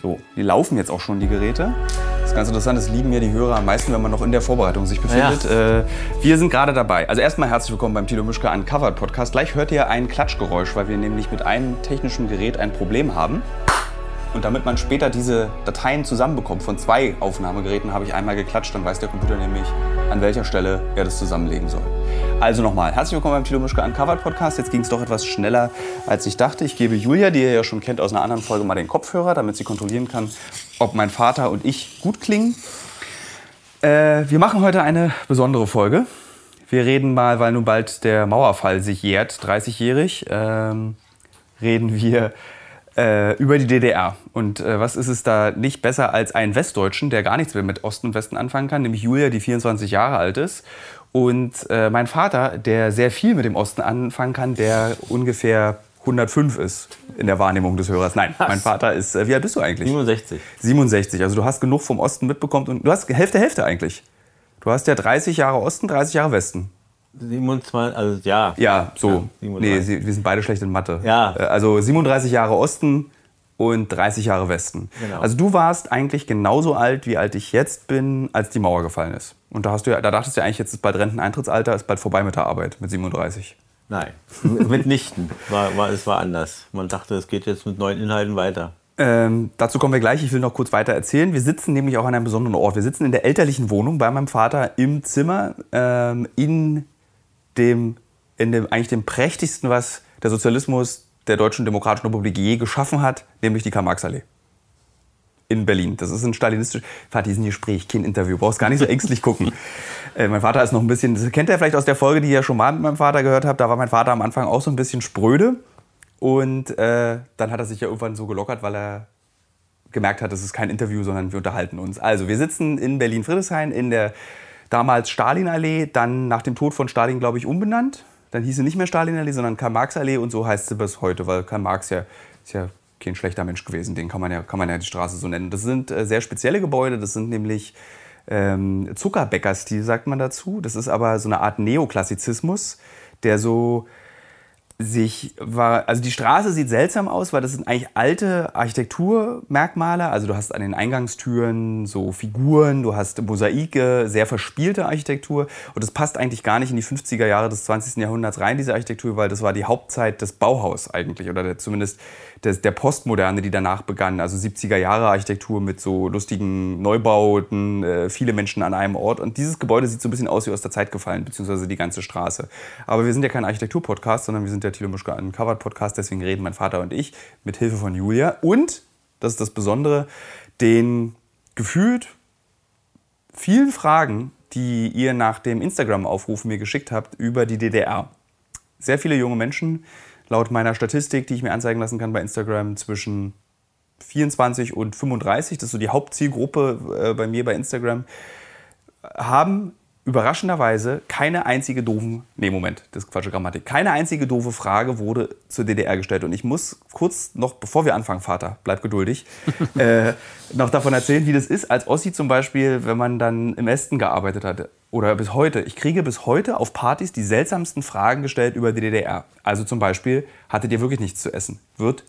So, die laufen jetzt auch schon, die Geräte. Das ist ganz interessant, das lieben ja die Hörer am meisten, wenn man noch in der Vorbereitung sich befindet. Ja. Äh, wir sind gerade dabei. Also erstmal herzlich willkommen beim Tilo Mischke Uncovered Podcast. Gleich hört ihr ein Klatschgeräusch, weil wir nämlich mit einem technischen Gerät ein Problem haben. Und damit man später diese Dateien zusammenbekommt von zwei Aufnahmegeräten, habe ich einmal geklatscht, dann weiß der Computer nämlich, an welcher Stelle er das zusammenlegen soll. Also nochmal, herzlich willkommen beim Tilo Mischke Uncovered Podcast. Jetzt ging es doch etwas schneller, als ich dachte. Ich gebe Julia, die ihr ja schon kennt aus einer anderen Folge, mal den Kopfhörer, damit sie kontrollieren kann, ob mein Vater und ich gut klingen. Äh, wir machen heute eine besondere Folge. Wir reden mal, weil nun bald der Mauerfall sich jährt, 30-jährig, ähm, reden wir äh, über die DDR. Und äh, was ist es da nicht besser als einen Westdeutschen, der gar nichts mehr mit Osten und Westen anfangen kann, nämlich Julia, die 24 Jahre alt ist. Und äh, mein Vater, der sehr viel mit dem Osten anfangen kann, der ungefähr 105 ist in der Wahrnehmung des Hörers. Nein, Was? mein Vater ist, äh, wie alt bist du eigentlich? 67. 67, also du hast genug vom Osten mitbekommen und du hast Hälfte, Hälfte eigentlich. Du hast ja 30 Jahre Osten, 30 Jahre Westen. 27, also ja. Ja, so. Ja, nee, wir sind beide schlecht in Mathe. Ja. Äh, also 37 Jahre Osten und 30 Jahre Westen. Genau. Also du warst eigentlich genauso alt, wie alt ich jetzt bin, als die Mauer gefallen ist. Und da, hast du ja, da dachtest du ja eigentlich, jetzt ist bald Renteneintrittsalter, ist bald vorbei mit der Arbeit, mit 37. Nein, mitnichten. War, war, es war anders. Man dachte, es geht jetzt mit neuen Inhalten weiter. Ähm, dazu kommen wir gleich. Ich will noch kurz weiter erzählen. Wir sitzen nämlich auch an einem besonderen Ort. Wir sitzen in der elterlichen Wohnung bei meinem Vater im Zimmer ähm, in dem, in dem eigentlich dem prächtigsten, was der Sozialismus der Deutschen Demokratischen Republik je geschaffen hat, nämlich die Karl-Marx-Allee. In Berlin. Das ist ein stalinistisches. Vater, die sind Gespräch, kein Interview. Brauchst gar nicht so ängstlich gucken. äh, mein Vater ist noch ein bisschen. Das kennt ihr vielleicht aus der Folge, die ihr schon mal mit meinem Vater gehört habt. Da war mein Vater am Anfang auch so ein bisschen spröde. Und äh, dann hat er sich ja irgendwann so gelockert, weil er gemerkt hat, das ist kein Interview, sondern wir unterhalten uns. Also, wir sitzen in Berlin-Friedrichshain in der damals Stalinallee, dann nach dem Tod von Stalin, glaube ich, umbenannt. Dann hieß sie nicht mehr Stalinallee, sondern Karl-Marx-Allee und so heißt sie bis heute, weil Karl Marx ja, ist ja kein schlechter Mensch gewesen. Den kann man ja, kann man ja die Straße so nennen. Das sind äh, sehr spezielle Gebäude, das sind nämlich ähm, Zuckerbäckerstil, sagt man dazu. Das ist aber so eine Art Neoklassizismus, der so sich war, also die Straße sieht seltsam aus, weil das sind eigentlich alte Architekturmerkmale. Also du hast an den Eingangstüren so Figuren, du hast Mosaike, sehr verspielte Architektur. Und das passt eigentlich gar nicht in die 50er Jahre des 20. Jahrhunderts rein, diese Architektur, weil das war die Hauptzeit des Bauhaus eigentlich oder der, zumindest des, der Postmoderne, die danach begann. Also 70er Jahre Architektur mit so lustigen Neubauten, äh, viele Menschen an einem Ort. Und dieses Gebäude sieht so ein bisschen aus wie aus der Zeit gefallen, beziehungsweise die ganze Straße. Aber wir sind ja kein Architektur-Podcast, sondern wir sind der Thilo Mischke Uncovered Podcast. Deswegen reden mein Vater und ich mit Hilfe von Julia. Und, das ist das Besondere, den gefühlt vielen Fragen, die ihr nach dem Instagram-Aufruf mir geschickt habt über die DDR. Sehr viele junge Menschen laut meiner Statistik, die ich mir anzeigen lassen kann bei Instagram, zwischen 24 und 35, das ist so die Hauptzielgruppe äh, bei mir bei Instagram, haben überraschenderweise keine einzige doofen, nee, Moment, das ist Quatsche Grammatik, keine einzige doofe Frage wurde zur DDR gestellt. Und ich muss kurz noch, bevor wir anfangen, Vater, bleib geduldig, äh, noch davon erzählen, wie das ist, als Ossi zum Beispiel, wenn man dann im Westen gearbeitet hatte. Oder bis heute. Ich kriege bis heute auf Partys die seltsamsten Fragen gestellt über die DDR. Also zum Beispiel, hattet ihr wirklich nichts zu essen? Wird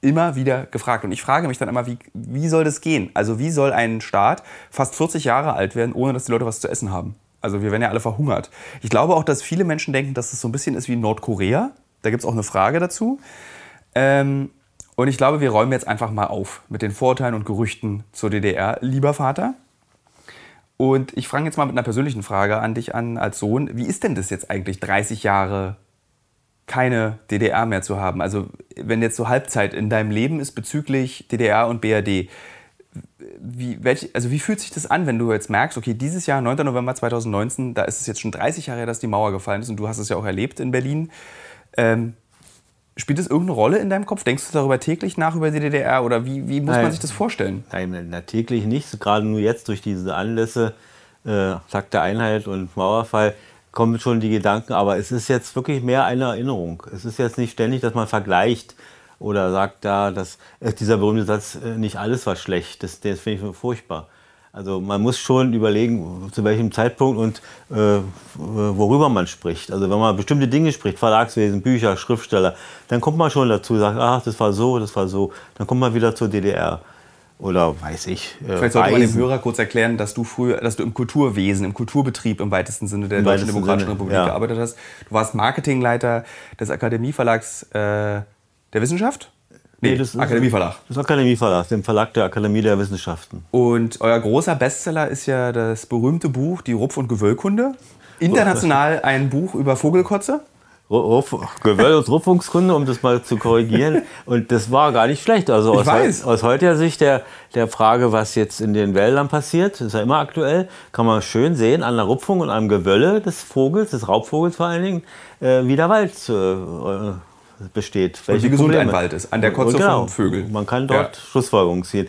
immer wieder gefragt. Und ich frage mich dann immer, wie, wie soll das gehen? Also wie soll ein Staat fast 40 Jahre alt werden, ohne dass die Leute was zu essen haben? Also wir werden ja alle verhungert. Ich glaube auch, dass viele Menschen denken, dass es so ein bisschen ist wie Nordkorea. Da gibt es auch eine Frage dazu. Ähm, und ich glaube, wir räumen jetzt einfach mal auf mit den Vorurteilen und Gerüchten zur DDR, lieber Vater. Und ich fange jetzt mal mit einer persönlichen Frage an dich an als Sohn. Wie ist denn das jetzt eigentlich, 30 Jahre keine DDR mehr zu haben? Also wenn jetzt so Halbzeit in deinem Leben ist bezüglich DDR und BRD, wie, welch, also wie fühlt sich das an, wenn du jetzt merkst, okay, dieses Jahr, 9. November 2019, da ist es jetzt schon 30 Jahre her, dass die Mauer gefallen ist und du hast es ja auch erlebt in Berlin. Ähm, spielt das irgendeine Rolle in deinem Kopf? Denkst du darüber täglich nach über die DDR oder wie, wie muss Nein. man sich das vorstellen? Nein, na, täglich nicht. Gerade nur jetzt durch diese Anlässe, äh, Tag der Einheit und Mauerfall, kommen schon die Gedanken. Aber es ist jetzt wirklich mehr eine Erinnerung. Es ist jetzt nicht ständig, dass man vergleicht oder sagt da, dass äh, dieser berühmte Satz, äh, nicht alles war schlecht, das, das finde ich furchtbar. Also man muss schon überlegen, zu welchem Zeitpunkt und äh, worüber man spricht. Also wenn man bestimmte Dinge spricht, Verlagswesen, Bücher, Schriftsteller, dann kommt man schon dazu, sagt, ach, das war so, das war so. Dann kommt man wieder zur DDR. oder weiß ich. Äh, Vielleicht sollte man dem Hörer kurz erklären, dass du früher, dass du im Kulturwesen, im Kulturbetrieb im weitesten Sinne der Im Deutschen Demokratischen Sinne, Republik ja. gearbeitet hast. Du warst Marketingleiter des Akademieverlags äh, der Wissenschaft. Nee, das ist Akademieverlag. Das Akademieverlag, dem Verlag der Akademie der Wissenschaften. Und euer großer Bestseller ist ja das berühmte Buch Die Rupf- und Gewöllkunde. International ein Buch über Vogelkotze. Gewöll- und Rupfungskunde, um das mal zu korrigieren. Und das war gar nicht schlecht. Also aus, weiß. aus heutiger Sicht der, der Frage, was jetzt in den Wäldern passiert, ist ja immer aktuell, kann man schön sehen an der Rupfung und am Gewölle des Vogels, des Raubvogels vor allen Dingen, äh, wie der Wald äh, besteht. Welche und wie gesund ein Wald ist, an der Kotze genau, von Vögeln. Man kann dort ja. Schlussfolgerungen ziehen.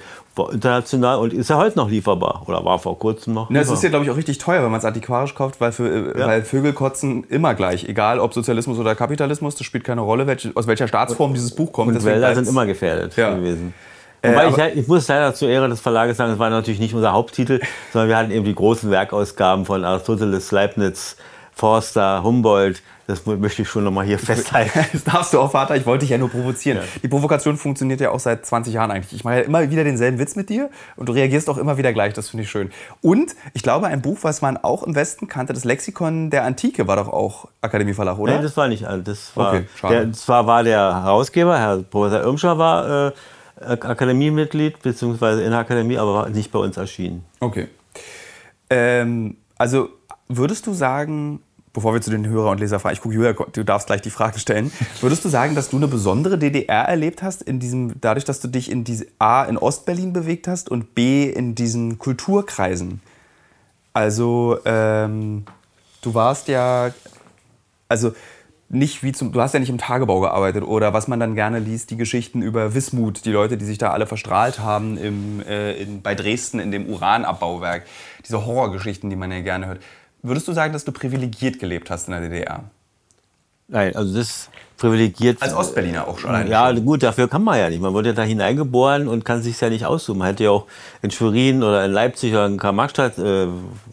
International und ist ja heute noch lieferbar oder war vor kurzem noch. Na, es ist ja, glaube ich, auch richtig teuer, wenn man es antiquarisch kauft, weil, für, ja. weil Vögel kotzen immer gleich. Egal ob Sozialismus oder Kapitalismus, das spielt keine Rolle, welche, aus welcher Staatsform dieses Buch kommt. Und Wälder sind immer gefährdet ja. gewesen. Äh, Wobei ich, ich, muss leider zur Ehre des Verlages sagen, es war natürlich nicht unser Haupttitel, sondern wir hatten eben die großen Werkausgaben von Aristoteles, Leibniz, Forster, Humboldt, das möchte ich schon nochmal hier festhalten. Das darfst du auch, Vater. Ich wollte dich ja nur provozieren. Ja. Die Provokation funktioniert ja auch seit 20 Jahren eigentlich. Ich mache ja immer wieder denselben Witz mit dir und du reagierst auch immer wieder gleich. Das finde ich schön. Und ich glaube, ein Buch, was man auch im Westen kannte, das Lexikon der Antike, war doch auch Akademieverlag, oder? Nein, das war nicht. Das war, okay, der, zwar war der Herausgeber, Herr Professor Irmscher, war äh, Akademiemitglied, beziehungsweise in der Akademie, aber war nicht bei uns erschienen. Okay. Ähm, also würdest du sagen, bevor wir zu den Hörer und Leser fragen, ich gucke, Julia, du darfst gleich die Frage stellen. Würdest du sagen, dass du eine besondere DDR erlebt hast, in diesem, dadurch, dass du dich in diese A in Ostberlin bewegt hast und B in diesen Kulturkreisen? Also, ähm, du warst ja, also nicht wie zum, du hast ja nicht im Tagebau gearbeitet oder was man dann gerne liest, die Geschichten über Wismut, die Leute, die sich da alle verstrahlt haben im, äh, in, bei Dresden in dem Uranabbauwerk, diese Horrorgeschichten, die man ja gerne hört. Würdest du sagen, dass du privilegiert gelebt hast in der DDR? Nein, also das privilegiert. Als Ostberliner auch schon. Ja, schon. gut, dafür kann man ja nicht. Man wurde ja da hineingeboren und kann sich ja nicht aussuchen. Man hätte ja auch in Schwerin oder in Leipzig oder in Karl-Marx-Stadt äh,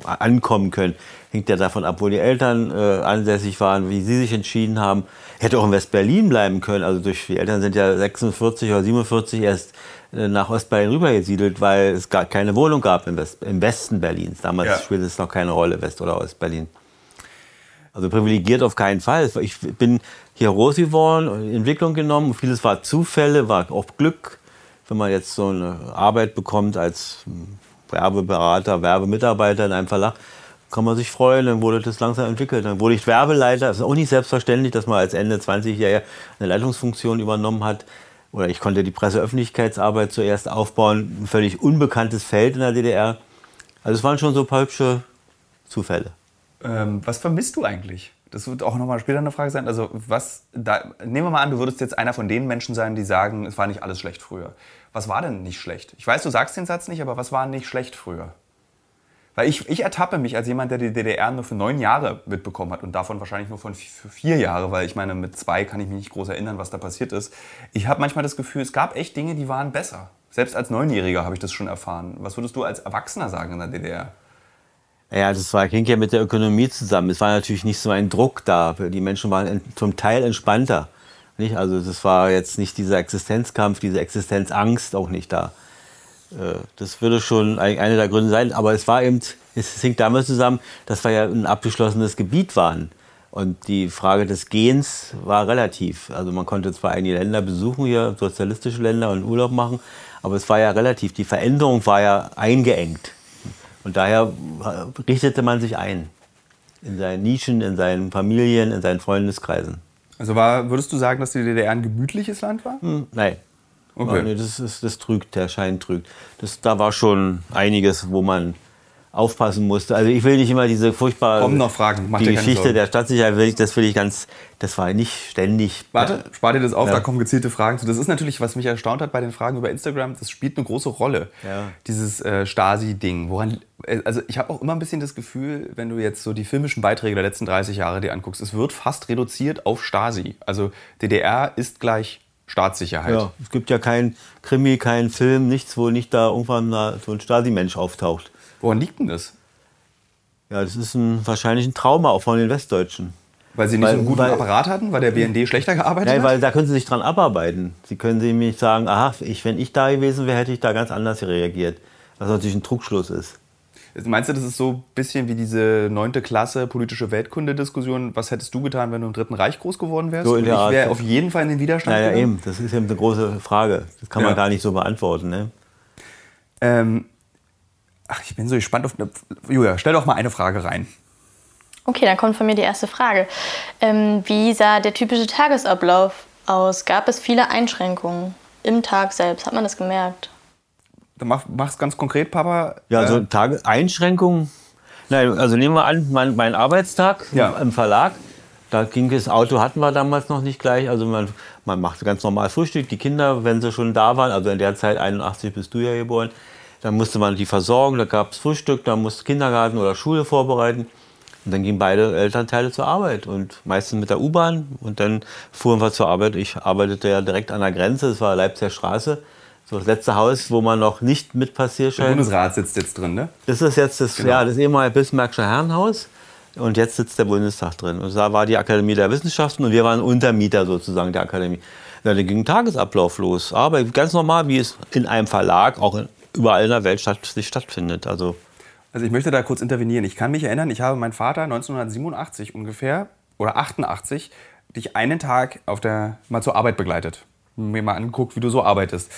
ankommen können. Hängt ja davon ab, wo die Eltern äh, ansässig waren, wie sie sich entschieden haben. Hätte auch in West-Berlin bleiben können. Also durch die Eltern sind ja 46 oder 47 erst nach Ostberlin rübergesiedelt, weil es gar keine Wohnung gab im, West, im Westen Berlins. Damals ja. spielte es noch keine Rolle, West- oder Ostberlin. Also privilegiert auf keinen Fall. Ich bin hier groß geworden, Entwicklung genommen. Vieles war Zufälle, war auch Glück. Wenn man jetzt so eine Arbeit bekommt als Werbeberater, Werbemitarbeiter in einem Verlag, kann man sich freuen, dann wurde das langsam entwickelt. Dann wurde ich Werbeleiter. Das ist auch nicht selbstverständlich, dass man als Ende 20-Jähriger eine Leitungsfunktion übernommen hat oder ich konnte die Presseöffentlichkeitsarbeit zuerst aufbauen, ein völlig unbekanntes Feld in der DDR. Also es waren schon so ein paar hübsche Zufälle. Ähm, was vermisst du eigentlich? Das wird auch nochmal später eine Frage sein. Also was, da, nehmen wir mal an, du würdest jetzt einer von den Menschen sein, die sagen, es war nicht alles schlecht früher. Was war denn nicht schlecht? Ich weiß, du sagst den Satz nicht, aber was war nicht schlecht früher? Weil ich, ich ertappe mich als jemand, der die DDR nur für neun Jahre mitbekommen hat und davon wahrscheinlich nur von für vier Jahre, weil ich meine, mit zwei kann ich mich nicht groß erinnern, was da passiert ist. Ich habe manchmal das Gefühl, es gab echt Dinge, die waren besser. Selbst als Neunjähriger habe ich das schon erfahren. Was würdest du als Erwachsener sagen in der DDR? Ja, das war, hing ja mit der Ökonomie zusammen. Es war natürlich nicht so ein Druck da. Die Menschen waren zum Teil entspannter. Nicht? Also das war jetzt nicht dieser Existenzkampf, diese Existenzangst auch nicht da. Äh, das würde schon einer der Gründe sein. Aber es war eben, es hängt damit zusammen, dass wir ja ein abgeschlossenes Gebiet waren. Und die Frage des Gehens war relativ. Also man konnte zwar einige Länder besuchen, hier sozialistische Länder und Urlaub machen, aber es war ja relativ. Die Veränderung war ja eingeengt. Und daher richtete man sich ein. In seinen Nischen, in seinen Familien, in seinen Freundeskreisen. Also war, würdest du sagen, dass die DDR ein gemütliches Land war? Hm, nein. Okay. Nee, das, ist, das trügt, der Schein trügt. Das, da war schon einiges, wo man aufpassen musste. Also ich will nicht immer diese furchtbare Kommen noch Fragen. Mach die Geschichte der Stadtsicherheit, will ich, das will ich ganz, das war nicht ständig. Warte, spar dir das auf, ja. da kommen gezielte Fragen zu. Das ist natürlich, was mich erstaunt hat bei den Fragen über Instagram, das spielt eine große Rolle. Ja. Dieses äh, Stasi-Ding. Woran, äh, also ich habe auch immer ein bisschen das Gefühl, wenn du jetzt so die filmischen Beiträge der letzten 30 Jahre dir anguckst, es wird fast reduziert auf Stasi. Also DDR ist gleich Staatssicherheit. Ja, es gibt ja kein Krimi, kein Film, nichts, wo nicht da irgendwann so ein Stasi-Mensch auftaucht. Woran liegt denn das? Ja, das ist ein, wahrscheinlich ein Trauma auch von den Westdeutschen. Weil sie nicht weil, so einen guten weil, Apparat hatten, weil der BND schlechter gearbeitet nein, hat? weil da können sie sich dran abarbeiten. Sie können sie nämlich sagen, aha, ich, wenn ich da gewesen wäre, hätte ich da ganz anders reagiert. Was natürlich ein Trugschluss ist. Meinst du, das ist so ein bisschen wie diese neunte Klasse politische Weltkunde-Diskussion? Was hättest du getan, wenn du im Dritten Reich groß geworden wärst? So in der ich wäre auf jeden Fall in den Widerstand Naja, gegangen? eben. Das ist eben eine große Frage. Das kann man gar nicht so beantworten. Ne? Ähm, ach, ich bin so gespannt auf... Julia, stell doch mal eine Frage rein. Okay, dann kommt von mir die erste Frage. Ähm, wie sah der typische Tagesablauf aus? Gab es viele Einschränkungen im Tag selbst? Hat man das gemerkt? Dann mach, mach's ganz konkret, Papa. Ja, also äh, Tage, Einschränkungen. Nein, also nehmen wir an, mein, mein Arbeitstag ja. im Verlag. Da ging das Auto hatten wir damals noch nicht gleich. Also man, man machte ganz normal Frühstück. Die Kinder, wenn sie schon da waren, also in der Zeit 81 bist du ja geboren, dann musste man die versorgen. Da gab es Frühstück, da musste Kindergarten oder Schule vorbereiten. Und dann gingen beide Elternteile zur Arbeit und meistens mit der U-Bahn. Und dann fuhren wir zur Arbeit. Ich arbeitete ja direkt an der Grenze, das war Leipziger Straße. So das letzte Haus, wo man noch nicht mit Passierschein. Der Bundesrat sitzt jetzt drin, ne? Das ist jetzt das, genau. ja, das ehemalige Bismarckische Herrenhaus. Und jetzt sitzt der Bundestag drin. Und da war die Akademie der Wissenschaften und wir waren Untermieter sozusagen der Akademie. Ja, dann ging ein Tagesablauf los. Aber ganz normal, wie es in einem Verlag auch überall in der Welt statt, stattfindet. Also also ich möchte da kurz intervenieren. Ich kann mich erinnern, ich habe meinen Vater 1987 ungefähr oder 88 dich einen Tag auf der, mal zur Arbeit begleitet. Mir mal angeguckt, wie du so arbeitest.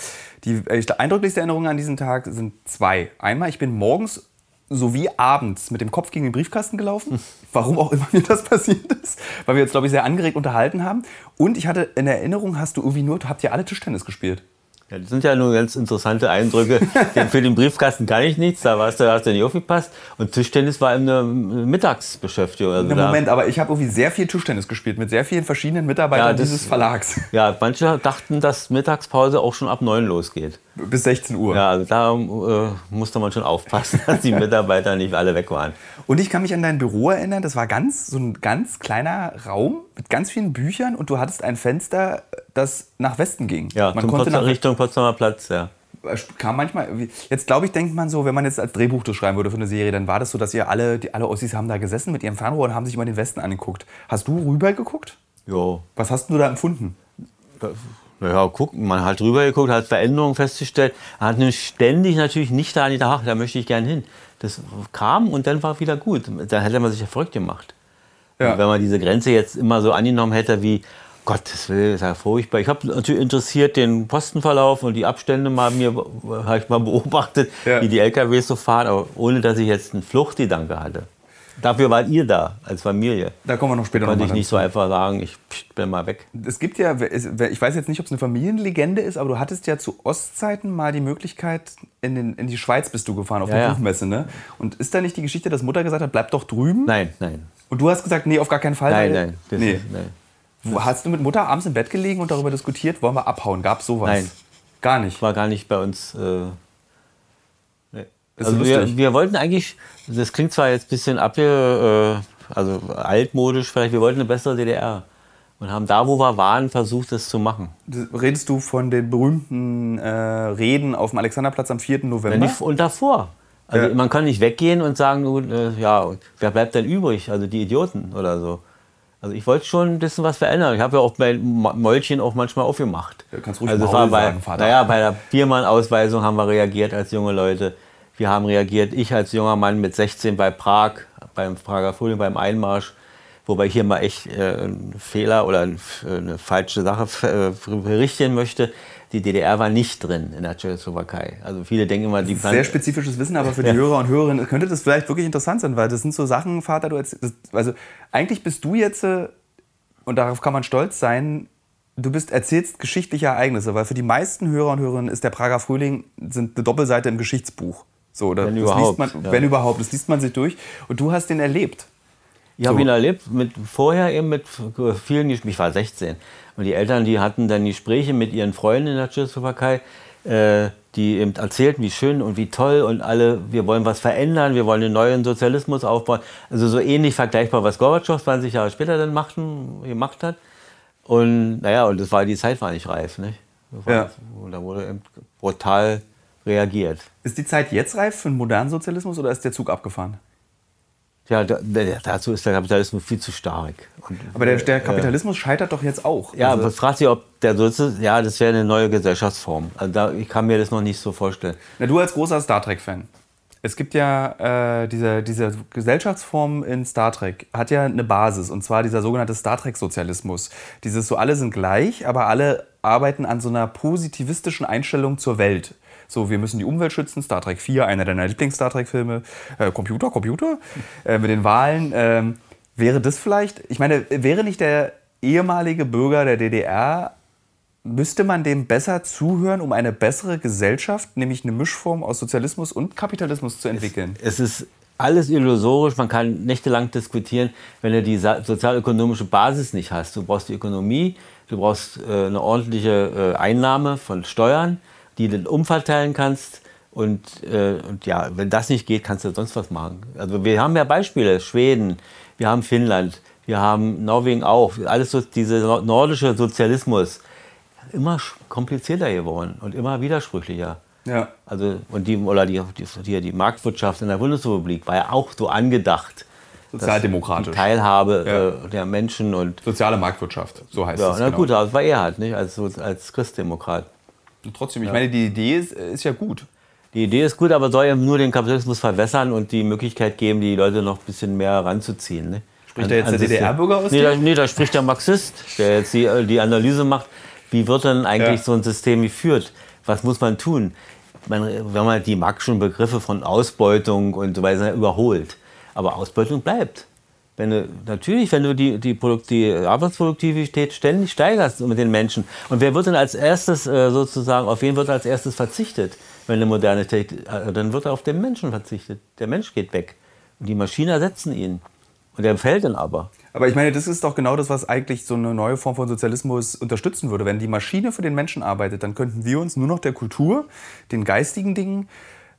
Die äh, eindrücklichste Erinnerung an diesen Tag sind zwei. Einmal, ich bin morgens sowie abends mit dem Kopf gegen den Briefkasten gelaufen. Warum auch immer mir das passiert ist. Weil wir uns, glaube ich, sehr angeregt unterhalten haben. Und ich hatte in Erinnerung, hast du irgendwie nur, habt ihr alle Tischtennis gespielt? Ja, das sind ja nur ganz interessante Eindrücke. Für den Briefkasten kann ich nichts, da warst du, hast du nicht aufgepasst. Und Tischtennis war eine Mittagsbeschäftigung. Also Na, Moment, aber ich habe irgendwie sehr viel Tischtennis gespielt mit sehr vielen verschiedenen Mitarbeitern ja, das, dieses Verlags. Ja, manche dachten, dass Mittagspause auch schon ab 9 losgeht. Bis 16 Uhr. Ja, also da äh, musste man schon aufpassen, dass die Mitarbeiter nicht alle weg waren. Und ich kann mich an dein Büro erinnern, das war ganz so ein ganz kleiner Raum mit ganz vielen Büchern und du hattest ein Fenster, das nach Westen ging. Ja, man konnte nach Richtung Potsdamer Platz, ja. Kam manchmal, jetzt glaube ich, denkt man so, wenn man jetzt als Drehbuch das schreiben würde für eine Serie, dann war das so, dass ihr alle, die, alle Ossis haben da gesessen mit ihrem Fernrohr und haben sich immer den Westen angeguckt. Hast du rüber geguckt? Jo. Was hast du da empfunden? Naja, gucken, man hat rüber geguckt, hat Veränderungen festgestellt, hat ständig natürlich nicht da gedacht, da möchte ich gern hin. Das kam und dann war wieder gut. Dann hätte man sich ja verrückt gemacht. Ja. Wenn man diese Grenze jetzt immer so angenommen hätte wie, Gottes Willen, ist ja furchtbar. Ich habe natürlich interessiert den Postenverlauf und die Abstände mal mir habe ich mal beobachtet, ja. wie die LKWs so fahren, aber ohne dass ich jetzt einen Fluchtgedanke hatte. Dafür wart ihr da als Familie. Da kommen wir noch später Konnte ich nicht so einfach sagen, ich bin mal weg. Es gibt ja, ich weiß jetzt nicht, ob es eine Familienlegende ist, aber du hattest ja zu Ostzeiten mal die Möglichkeit, in, den, in die Schweiz bist du gefahren, auf ja, der Buchmesse, ne? Und ist da nicht die Geschichte, dass Mutter gesagt hat, bleib doch drüben? Nein, nein. Und du hast gesagt, nee, auf gar keinen Fall? Nein, nein. Nee. Ist, nein. Hast du mit Mutter abends im Bett gelegen und darüber diskutiert, wollen wir abhauen? Gab es sowas? Nein. Gar nicht? War gar nicht bei uns. Äh. Also wir, wir, wollten eigentlich, das klingt zwar jetzt ein bisschen abge, äh, also altmodisch vielleicht, wir wollten eine bessere DDR. Und haben da, wo wir waren, versucht, das zu machen. Redest du von den berühmten äh, Reden auf dem Alexanderplatz am 4. November? Ja, und davor. Also ja. man kann nicht weggehen und sagen, äh, ja, wer bleibt denn übrig? Also die Idioten oder so. Also ich wollte schon ein bisschen was verändern. Ich habe ja auch mein Mäulchen auch manchmal aufgemacht. Ja, kannst ruhig also mal bei, sagen, Vater. Naja, bei der Biermann-Ausweisung haben wir reagiert als junge Leute. Wir haben reagiert, ich als junger Mann mit 16 bei Prag, beim Prager Frühling, beim Einmarsch. Wobei ich hier mal echt äh, einen Fehler oder eine falsche Sache äh, berichten möchte die DDR war nicht drin in der Tschechoslowakei. Also viele denken immer, die Sehr spezifisches Wissen, aber für die ja. Hörer und Hörerinnen könnte das vielleicht wirklich interessant sein, weil das sind so Sachen, Vater, du erzählst, also eigentlich bist du jetzt, äh, und darauf kann man stolz sein, du bist, erzählst geschichtliche Ereignisse, weil für die meisten Hörer und Hörerinnen ist der Prager Frühling sind eine Doppelseite im Geschichtsbuch. So, wenn überhaupt. Man, ja. Wenn überhaupt, das liest man sich durch. Und du hast den erlebt. Ich so. habe ihn erlebt, mit, vorher eben mit vielen, ich war 16. Und die Eltern, die hatten dann Gespräche mit ihren Freunden in der Tschechoslowakei, äh, die eben erzählten, wie schön und wie toll und alle, wir wollen was verändern, wir wollen einen neuen Sozialismus aufbauen. Also so ähnlich vergleichbar, was Gorbatschow 20 Jahre später dann machten, gemacht hat. Und naja, und das war, die Zeit war nicht reif. Nicht? Ja. Und da wurde eben brutal reagiert. Ist die Zeit jetzt reif für einen modernen Sozialismus oder ist der Zug abgefahren? Ja, da, dazu ist der Kapitalismus viel zu stark. Und, aber der, der Kapitalismus äh, scheitert doch jetzt auch. Ja, also, aber fragt sich, ob der so ist. Ja, das wäre eine neue Gesellschaftsform. Also da, ich kann mir das noch nicht so vorstellen. Na, du als großer Star Trek-Fan. Es gibt ja äh, diese, diese Gesellschaftsform in Star Trek, hat ja eine Basis, und zwar dieser sogenannte Star Trek-Sozialismus. Dieses so, alle sind gleich, aber alle arbeiten an so einer positivistischen Einstellung zur Welt. So, wir müssen die Umwelt schützen, Star Trek 4, einer deiner Lieblings-Star Trek-Filme. Äh, Computer, Computer, äh, mit den Wahlen. Ähm, wäre das vielleicht, ich meine, wäre nicht der ehemalige Bürger der DDR müsste man dem besser zuhören, um eine bessere Gesellschaft, nämlich eine Mischform aus Sozialismus und Kapitalismus zu entwickeln? Es, es ist alles illusorisch, man kann nächtelang diskutieren, wenn du die sozialökonomische Basis nicht hast. Du brauchst die Ökonomie, du brauchst äh, eine ordentliche äh, Einnahme von Steuern, die du umverteilen kannst. Und, äh, und ja, wenn das nicht geht, kannst du sonst was machen. Also wir haben ja Beispiele, Schweden, wir haben Finnland, wir haben Norwegen auch, alles so dieser nordische Sozialismus immer komplizierter geworden und immer widersprüchlicher. Ja. Also, und die, oder die, die, die Marktwirtschaft in der Bundesrepublik war ja auch so angedacht. Sozialdemokratisch. Die Teilhabe ja. äh, der Menschen und. Soziale Marktwirtschaft, so heißt ja, es. Na genau. gut, das war er halt, nicht? Als, als Christdemokrat. Und trotzdem, ich ja. meine, die Idee ist, ist ja gut. Die Idee ist gut, aber soll ja nur den Kapitalismus verwässern und die Möglichkeit geben, die Leute noch ein bisschen mehr ranzuziehen. Ne? Spricht da jetzt der DDR-Bürger aus? Nee da, nee, da spricht der Marxist, der jetzt die, die Analyse macht wie wird denn eigentlich ja. so ein System geführt? Was muss man tun? Man, wenn man die Marxischen Begriffe von Ausbeutung und so weiter überholt. Aber Ausbeutung bleibt. Wenn du, natürlich, wenn du die, die, die Arbeitsproduktivität ständig steigerst mit den Menschen. Und wer wird denn als erstes äh, sozusagen, auf wen wird als erstes verzichtet, wenn eine moderne Technik, äh, dann wird auf den Menschen verzichtet. Der Mensch geht weg. Und die Maschinen ersetzen ihn. Und der fällt dann aber. Aber ich meine, das ist doch genau das, was eigentlich so eine neue Form von Sozialismus unterstützen würde. Wenn die Maschine für den Menschen arbeitet, dann könnten wir uns nur noch der Kultur, den geistigen Dingen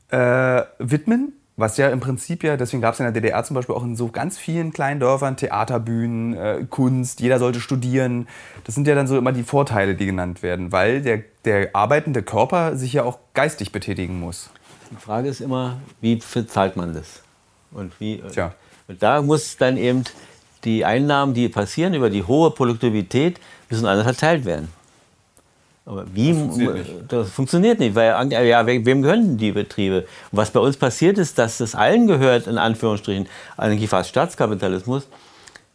äh, widmen. Was ja im Prinzip ja, deswegen gab es in der DDR zum Beispiel auch in so ganz vielen kleinen Dörfern Theaterbühnen, äh, Kunst, jeder sollte studieren. Das sind ja dann so immer die Vorteile, die genannt werden, weil der, der arbeitende Körper sich ja auch geistig betätigen muss. Die Frage ist immer, wie zahlt man das? Und wie. Äh, Tja. Und da muss dann eben die Einnahmen, die passieren über die hohe Produktivität, müssen anders verteilt werden. Aber wie? Das funktioniert nicht, das funktioniert nicht weil ja, wem gehören die Betriebe? Und was bei uns passiert ist, dass das allen gehört, in Anführungsstrichen, eigentlich fast Staatskapitalismus,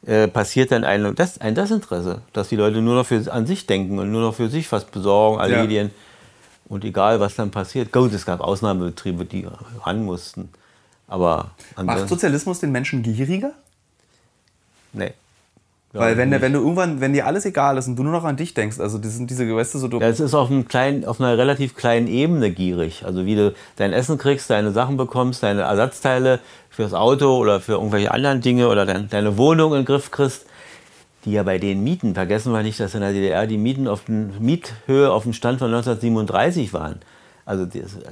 äh, passiert dann ein, das, ein Desinteresse, dass die Leute nur noch für, an sich denken und nur noch für sich was besorgen, erledigen. Ja. Und egal, was dann passiert. Gut, es gab Ausnahmebetriebe, die ran mussten. Aber Macht Sozialismus den Menschen gieriger? Nee. Weil wenn, wenn du irgendwann, wenn dir alles egal ist und du nur noch an dich denkst, also das sind diese, du, so... Ja, es ist auf, einem kleinen, auf einer relativ kleinen Ebene gierig. Also wie du dein Essen kriegst, deine Sachen bekommst, deine Ersatzteile fürs Auto oder für irgendwelche anderen Dinge oder dein, deine Wohnung in den Griff kriegst, die ja bei den Mieten, vergessen wir nicht, dass in der DDR die Mieten auf den, Miethöhe auf dem Stand von 1937 waren. Also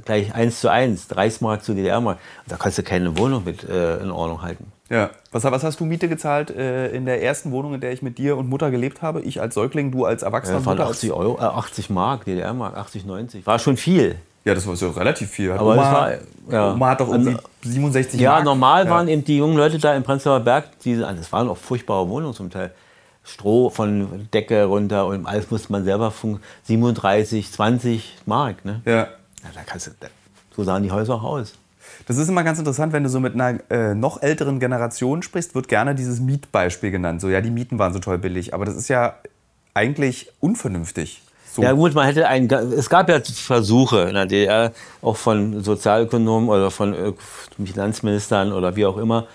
gleich eins zu eins, Reichsmark zu DDR-Mark. Da kannst du keine Wohnung mit äh, in Ordnung halten. Ja. Was, was, hast du Miete gezahlt äh, in der ersten Wohnung, in der ich mit dir und Mutter gelebt habe? Ich als Säugling, du als Erwachsener. Ja, waren 80 Euro, äh, 80 Mark, DDR-Mark, 80, 90. War schon viel. Ja, das war so relativ viel. Hat Aber Oma, war, ja. Oma hat doch also, 67 Ja, Mark. normal ja. waren eben die jungen Leute da im Prenzlauer Berg, die, das waren auch furchtbare Wohnungen zum Teil. Stroh von Decke runter und alles musste man selber 37, 20 Mark. Ne? Ja. Ja, da kannst du, so sahen die Häuser auch aus. Das ist immer ganz interessant, wenn du so mit einer äh, noch älteren Generation sprichst, wird gerne dieses Mietbeispiel genannt. So, ja, die Mieten waren so toll billig. Aber das ist ja eigentlich unvernünftig. So. Ja gut, man hätte ein, es gab ja Versuche in der DDR, auch von Sozialökonomen oder von äh, Finanzministern oder wie auch immer,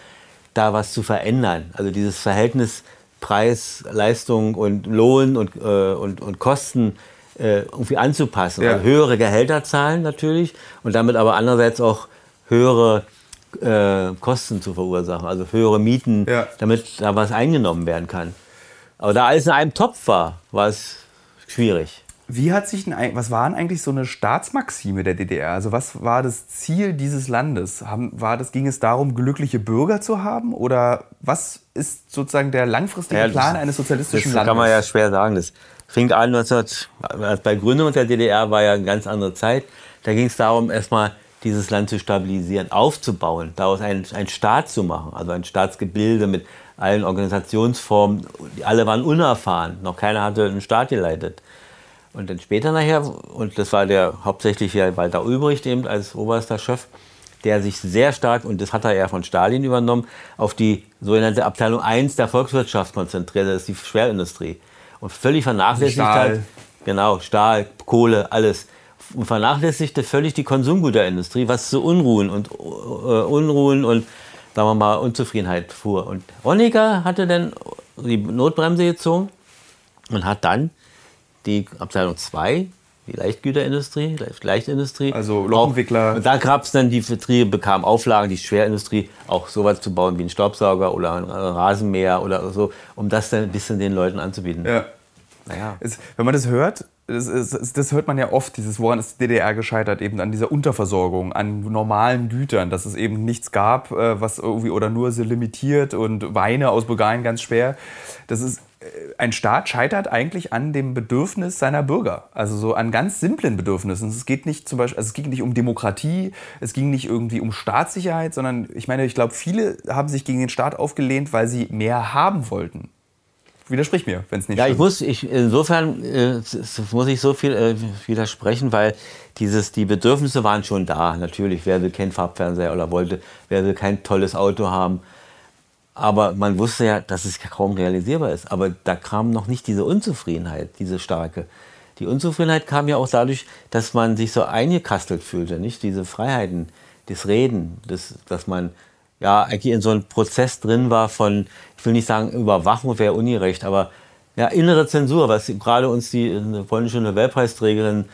da was zu verändern. Also dieses Verhältnis Preis, Leistung und Lohn und, äh, und, und Kosten äh, irgendwie anzupassen. Ja. Also höhere Gehälter zahlen natürlich und damit aber andererseits auch höhere äh, Kosten zu verursachen, also höhere Mieten, ja. damit da was eingenommen werden kann. Aber da alles in einem Topf war, war es schwierig. Wie hat sich denn, was war denn eigentlich so eine Staatsmaxime der DDR? Also was war das Ziel dieses Landes? War das, ging es darum, glückliche Bürger zu haben? Oder was ist sozusagen der langfristige ja, Plan eines sozialistischen das Landes? Das kann man ja schwer sagen. Das fing an 19, bei Gründung der DDR war ja eine ganz andere Zeit. Da ging es darum, erstmal dieses Land zu stabilisieren, aufzubauen, daraus einen, einen Staat zu machen, also ein Staatsgebilde mit allen Organisationsformen. Alle waren unerfahren, noch keiner hatte einen Staat geleitet. Und dann später nachher, und das war der hauptsächlich Walter Ulbricht eben als oberster Chef, der sich sehr stark, und das hat er ja von Stalin übernommen, auf die sogenannte Abteilung 1 der Volkswirtschaft konzentriert, das ist die Schwerindustrie. Und völlig vernachlässigt Stahl. hat, genau, Stahl, Kohle, alles. Und vernachlässigte völlig die Konsumgüterindustrie, was zu Unruhen und äh, Unruhen und sagen wir mal Unzufriedenheit fuhr. Und Honecker hatte dann die Notbremse gezogen und hat dann die Abteilung 2 die Leichtgüterindustrie, Leichtindustrie. Also Lochentwickler. Auch, und da gab es dann, die Betriebe bekamen Auflagen, die Schwerindustrie auch sowas zu bauen wie ein Staubsauger oder ein Rasenmäher oder so, um das dann ein bisschen den Leuten anzubieten. Ja. Naja. Es, wenn man das hört, das, ist, das, hört man ja oft, dieses, woran ist DDR gescheitert, eben an dieser Unterversorgung, an normalen Gütern, dass es eben nichts gab, äh, was irgendwie oder nur so limitiert und Weine aus Bulgarien ganz schwer. Das ist ein Staat scheitert eigentlich an dem Bedürfnis seiner Bürger, also so an ganz simplen Bedürfnissen. Es geht nicht zum Beispiel, also es ging nicht um Demokratie, es ging nicht irgendwie um Staatssicherheit, sondern ich meine, ich glaube, viele haben sich gegen den Staat aufgelehnt, weil sie mehr haben wollten widersprich mir, wenn es nicht ja, stimmt. ich muss, ich, insofern äh, muss ich so viel äh, widersprechen, weil dieses, die Bedürfnisse waren schon da. Natürlich, wer will keinen Farbfernseher oder wollte, wer will kein tolles Auto haben. Aber man wusste ja, dass es kaum realisierbar ist. Aber da kam noch nicht diese Unzufriedenheit, diese starke. Die Unzufriedenheit kam ja auch dadurch, dass man sich so eingekastelt fühlte, nicht? Diese Freiheiten, das Reden, das, dass man ja eigentlich in so einem Prozess drin war von, ich will nicht sagen Überwachung wäre ungerecht, aber ja, innere Zensur, was gerade uns die polnische Nobelpreisträgerin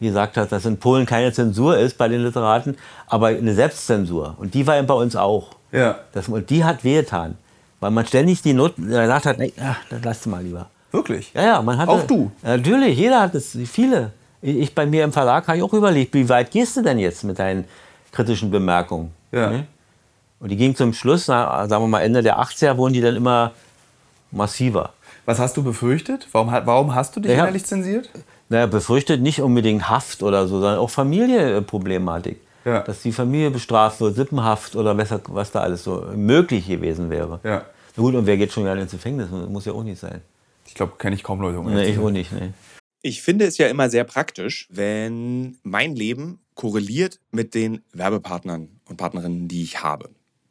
gesagt hat, dass in Polen keine Zensur ist bei den Literaten, aber eine Selbstzensur. Und die war bei uns auch. Ja. Das, und die hat wehgetan. Weil man ständig die Noten gesagt hat, nee, ach, das lass mal lieber. Wirklich? Ja, ja, man hatte, Auch du? Natürlich, jeder hat es, viele. Ich bei mir im Verlag habe ich auch überlegt, wie weit gehst du denn jetzt mit deinen kritischen Bemerkungen? Ja. Ne? Und die ging zum Schluss, na, sagen wir mal Ende der 80er, wurden die dann immer massiver. Was hast du befürchtet? Warum, warum hast du dich Ja. innerlich zensiert? Naja, befürchtet nicht unbedingt Haft oder so, sondern auch Familienproblematik. Ja. Dass die Familie bestraft wird, Sippenhaft oder was, was da alles so möglich gewesen wäre. Ja. Na gut, und wer geht schon gerne ins Gefängnis? Muss ja auch nicht sein. Ich glaube, kenne ich kaum Leute. um Nee, ich auch nicht. Nee. Ich finde es ja immer sehr praktisch, wenn mein Leben korreliert mit den Werbepartnern und Partnerinnen, die ich habe.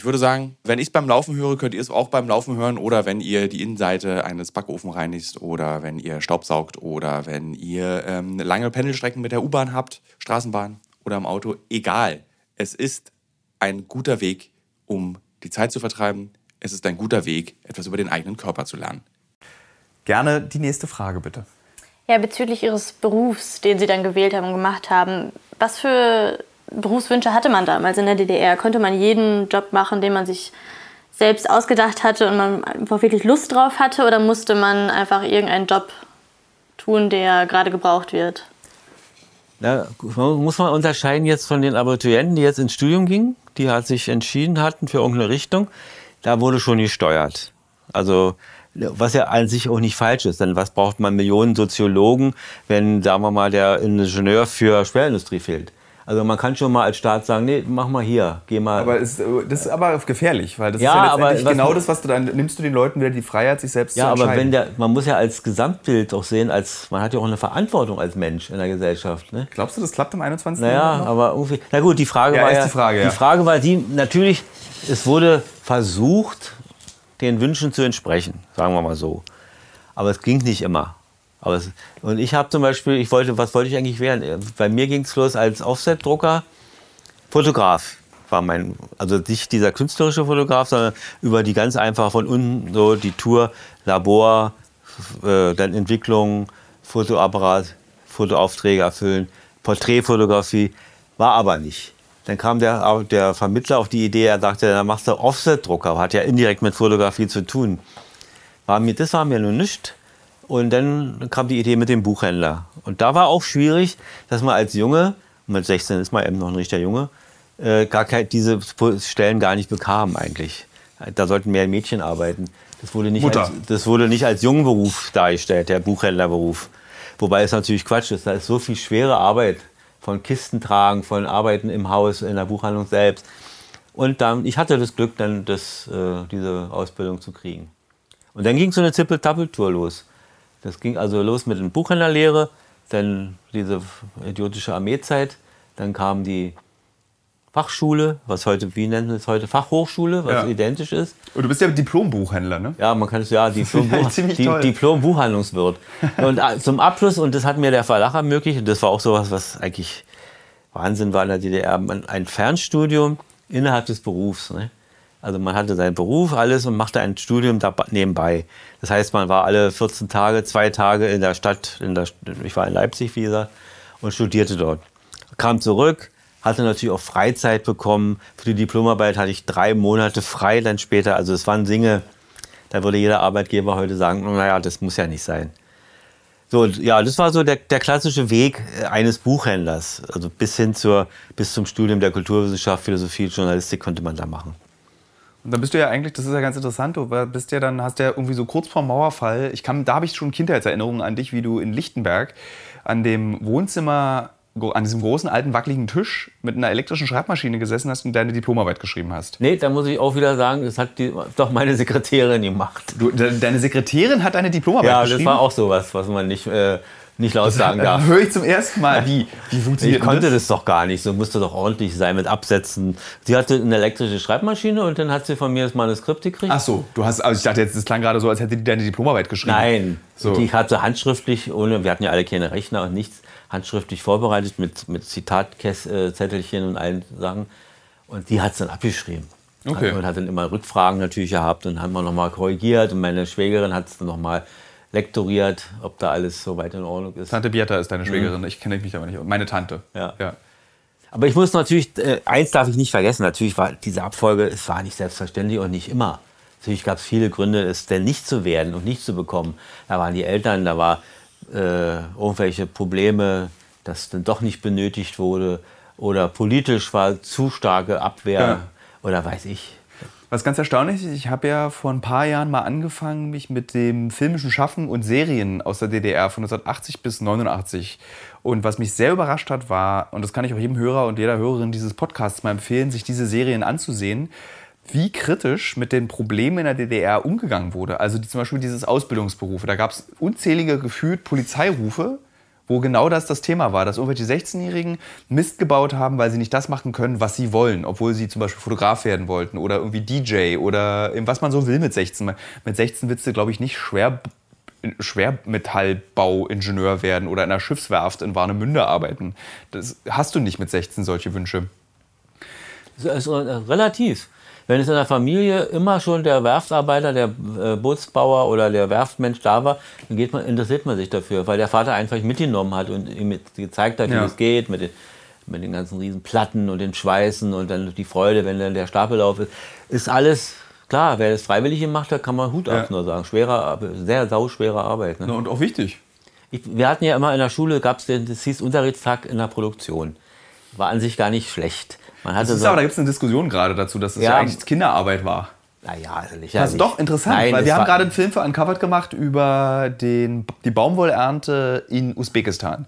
ich würde sagen, wenn ich es beim Laufen höre, könnt ihr es auch beim Laufen hören oder wenn ihr die Innenseite eines Backofen reinigt oder wenn ihr Staubsaugt oder wenn ihr ähm, lange Pendelstrecken mit der U-Bahn habt, Straßenbahn oder im Auto. Egal. Es ist ein guter Weg, um die Zeit zu vertreiben. Es ist ein guter Weg, etwas über den eigenen Körper zu lernen. Gerne die nächste Frage, bitte. Ja, bezüglich Ihres Berufs, den Sie dann gewählt haben und gemacht haben. Was für Berufswünsche hatte man damals in der DDR? Konnte man jeden Job machen, den man sich selbst ausgedacht hatte und man einfach wirklich Lust drauf hatte? Oder musste man einfach irgendeinen Job tun, der gerade gebraucht wird? Da muss man unterscheiden jetzt von den Abiturienten, die jetzt ins Studium gingen, die halt sich entschieden hatten für irgendeine Richtung. Da wurde schon gesteuert. Also was ja an sich auch nicht falsch ist, denn was braucht man Millionen Soziologen, wenn, sagen wir mal, der Ingenieur für Schwerindustrie fehlt? Also man kann schon mal als Staat sagen, nee, mach mal hier, geh mal. Aber ist, das ist aber gefährlich, weil das Ja, ist ja aber letztendlich was- genau das, was du dann nimmst du den Leuten wieder die Freiheit, sich selbst ja, zu aber entscheiden. wenn der, man muss ja als Gesamtbild auch sehen, als man hat ja auch eine Verantwortung als Mensch in der Gesellschaft. Ne? Glaubst du, das klappt im 21. Naja, Jahrhundert noch? aber irgendwie. Na gut, die Frage Ja, war ja. die Frage, ja. Die Frage war die, natürlich, es wurde versucht, den Wünschen zu entsprechen, sagen wir mal so. Aber es ging nicht immer. Aber es, und ich habe zum Beispiel, ich wollte, was wollte ich eigentlich werden? Bei mir ging es los als Offset-Drucker, Fotograf war mein, also nicht dieser künstlerische Fotograf, sondern über die ganz einfach von unten so die Tour, Labor, äh, dann Entwicklung, Fotoapparat, Fotoaufträge erfüllen, Porträtfotografie, war aber nicht. Dann kam der, der Vermittler auf die Idee, er sagte, dann machst du Offset-Drucker, hat ja indirekt mit Fotografie zu tun. War mir, das war mir nur nichts. Und dann kam die Idee mit dem Buchhändler. Und da war auch schwierig, dass man als Junge, mit 16 ist man eben noch ein richtiger Junge, äh, gar kein, diese Stellen gar nicht bekam eigentlich. Da sollten mehr Mädchen arbeiten. Das wurde nicht, Mutter. als, das wurde nicht als Jungenberuf dargestellt, der Buchhändlerberuf. Wobei es natürlich Quatsch ist. Da ist so viel schwere Arbeit von Kisten tragen, von Arbeiten im Haus, in der Buchhandlung selbst. Und dann, ich hatte das Glück, dann das, äh, diese Ausbildung zu kriegen. Und dann ging so eine Zippel-Tappel-Tour los. Das ging also los mit den Buchhändlerlehre, dann diese idiotische Armeezeit, dann kam die Fachschule, was heute, wie nennen wir es heute, Fachhochschule, was Ja. identisch ist. Und du bist ja Diplombuchhändler, ne? Ja, man kann es ja Diplom. Diplom-Buchhandlungswirt. Und äh, zum Abschluss, und das hat mir der Verlag ermöglicht, und das war auch sowas, was eigentlich Wahnsinn war in der DDR, man- ein Fernstudium innerhalb des Berufs. Ne? Also man hatte seinen Beruf, alles und machte ein Studium nebenbei. Das heißt, man war alle 14 Tage, zwei Tage in der Stadt, in der, ich war in Leipzig, wie gesagt, und studierte dort. Kam zurück, hatte natürlich auch Freizeit bekommen. Für die Diplomarbeit hatte ich drei Monate frei dann später. Also es waren Dinge, da würde jeder Arbeitgeber heute sagen, naja, das muss ja nicht sein. So, ja, das war so der, der klassische Weg äh, eines Buchhändlers. Also bis hin zur, bis zum Studium der Kulturwissenschaft, Philosophie, Journalistik konnte man da machen. Und dann bist du ja eigentlich, das ist ja ganz interessant, du bist ja dann, hast ja irgendwie so kurz vorm Mauerfall, ich kann, da habe ich schon Kindheitserinnerungen an dich, wie du in Lichtenberg an dem Wohnzimmer, an diesem großen alten wackeligen Tisch mit einer elektrischen Schreibmaschine gesessen hast und deine Diplomarbeit geschrieben hast. Nee, da muss ich auch wieder sagen, das hat die, doch meine Sekretärin gemacht. Du, de, deine Sekretärin hat deine Diplomarbeit Ja, geschrieben. das war auch sowas, was man nicht, äh, nicht laut sagen Da darf. höre ich zum ersten Mal, wie, wie funktioniert Ich konnte das? das doch gar nicht, so musste doch ordentlich sein mit Absätzen. Sie hatte eine elektrische Schreibmaschine und dann hat sie von mir das Manuskript gekriegt. Ach so, du hast, also ich dachte jetzt, das klang gerade so, als hätte die deine Diplomarbeit geschrieben. Nein, So. die hatte handschriftlich, ohne, wir hatten ja alle keine Rechner und nichts, handschriftlich vorbereitet mit, mit Zitatzettelchen und allen Sachen. Und die hat es dann abgeschrieben. Okay. Und hat dann immer Rückfragen natürlich gehabt und haben wir nochmal korrigiert. Und meine Schwägerin hat es dann nochmal lektoriert, ob da alles soweit in Ordnung ist. Tante Beata ist deine Schwägerin, ich kenne mich aber nicht. Meine Tante. Ja. ja. Aber ich muss natürlich, äh, eins darf ich nicht vergessen, natürlich war diese Abfolge, es war nicht selbstverständlich und nicht immer. Natürlich gab es viele Gründe, es denn nicht zu werden und nicht zu bekommen. Da waren die Eltern, da war äh, irgendwelche Probleme, dass dann doch nicht benötigt wurde oder politisch war zu starke Abwehr Ja. oder weiß ich. Was ganz erstaunlich ist, ich habe ja vor ein paar Jahren mal angefangen, mich mit dem filmischen Schaffen und Serien aus der DDR von 1980 bis 89. Und was mich sehr überrascht hat, war, und das kann ich auch jedem Hörer und jeder Hörerin dieses Podcasts mal empfehlen, sich diese Serien anzusehen, wie kritisch mit den Problemen in der DDR umgegangen wurde. Also die, zum Beispiel dieses Ausbildungsberufe. Da gab es unzählige gefühlt Polizeirufe, wo genau das das Thema war, dass irgendwelche 16-Jährigen Mist gebaut haben, weil sie nicht das machen können, was sie wollen, obwohl sie zum Beispiel Fotograf werden wollten oder irgendwie DJ oder was man so will mit 16. Mit 16 willst du, glaube ich, nicht schwer Schwermetallbauingenieur werden oder in einer Schiffswerft in Warnemünde arbeiten. Das hast du nicht mit 16 solche Wünsche. Also, relativ. Wenn es in der Familie immer schon der Werftarbeiter, der äh, Bootsbauer oder der Werftmensch da war, dann geht man, interessiert man sich dafür, weil der Vater einfach mitgenommen hat und ihm gezeigt hat, wie ja. es geht mit den, mit den ganzen riesen Platten und den Schweißen und dann die Freude, wenn dann der Stapellauf ist. Ist alles klar, wer das freiwillig gemacht hat, kann man Hut ab nur sagen. Schwerer, sehr sauschwere Arbeit. Ne? und auch wichtig. Ich, wir hatten ja immer in der Schule, gab es das hieß Unterrichtstag in der Produktion. War an sich gar nicht schlecht. Man hatte das ist so, aber, da gibt es eine Diskussion gerade dazu, dass es ja, ja, eigentlich Kinderarbeit war. Naja, also nicht. Das ist doch interessant, Nein, weil wir haben gerade einen Film für Uncovered gemacht über den, die Baumwollernte in Usbekistan.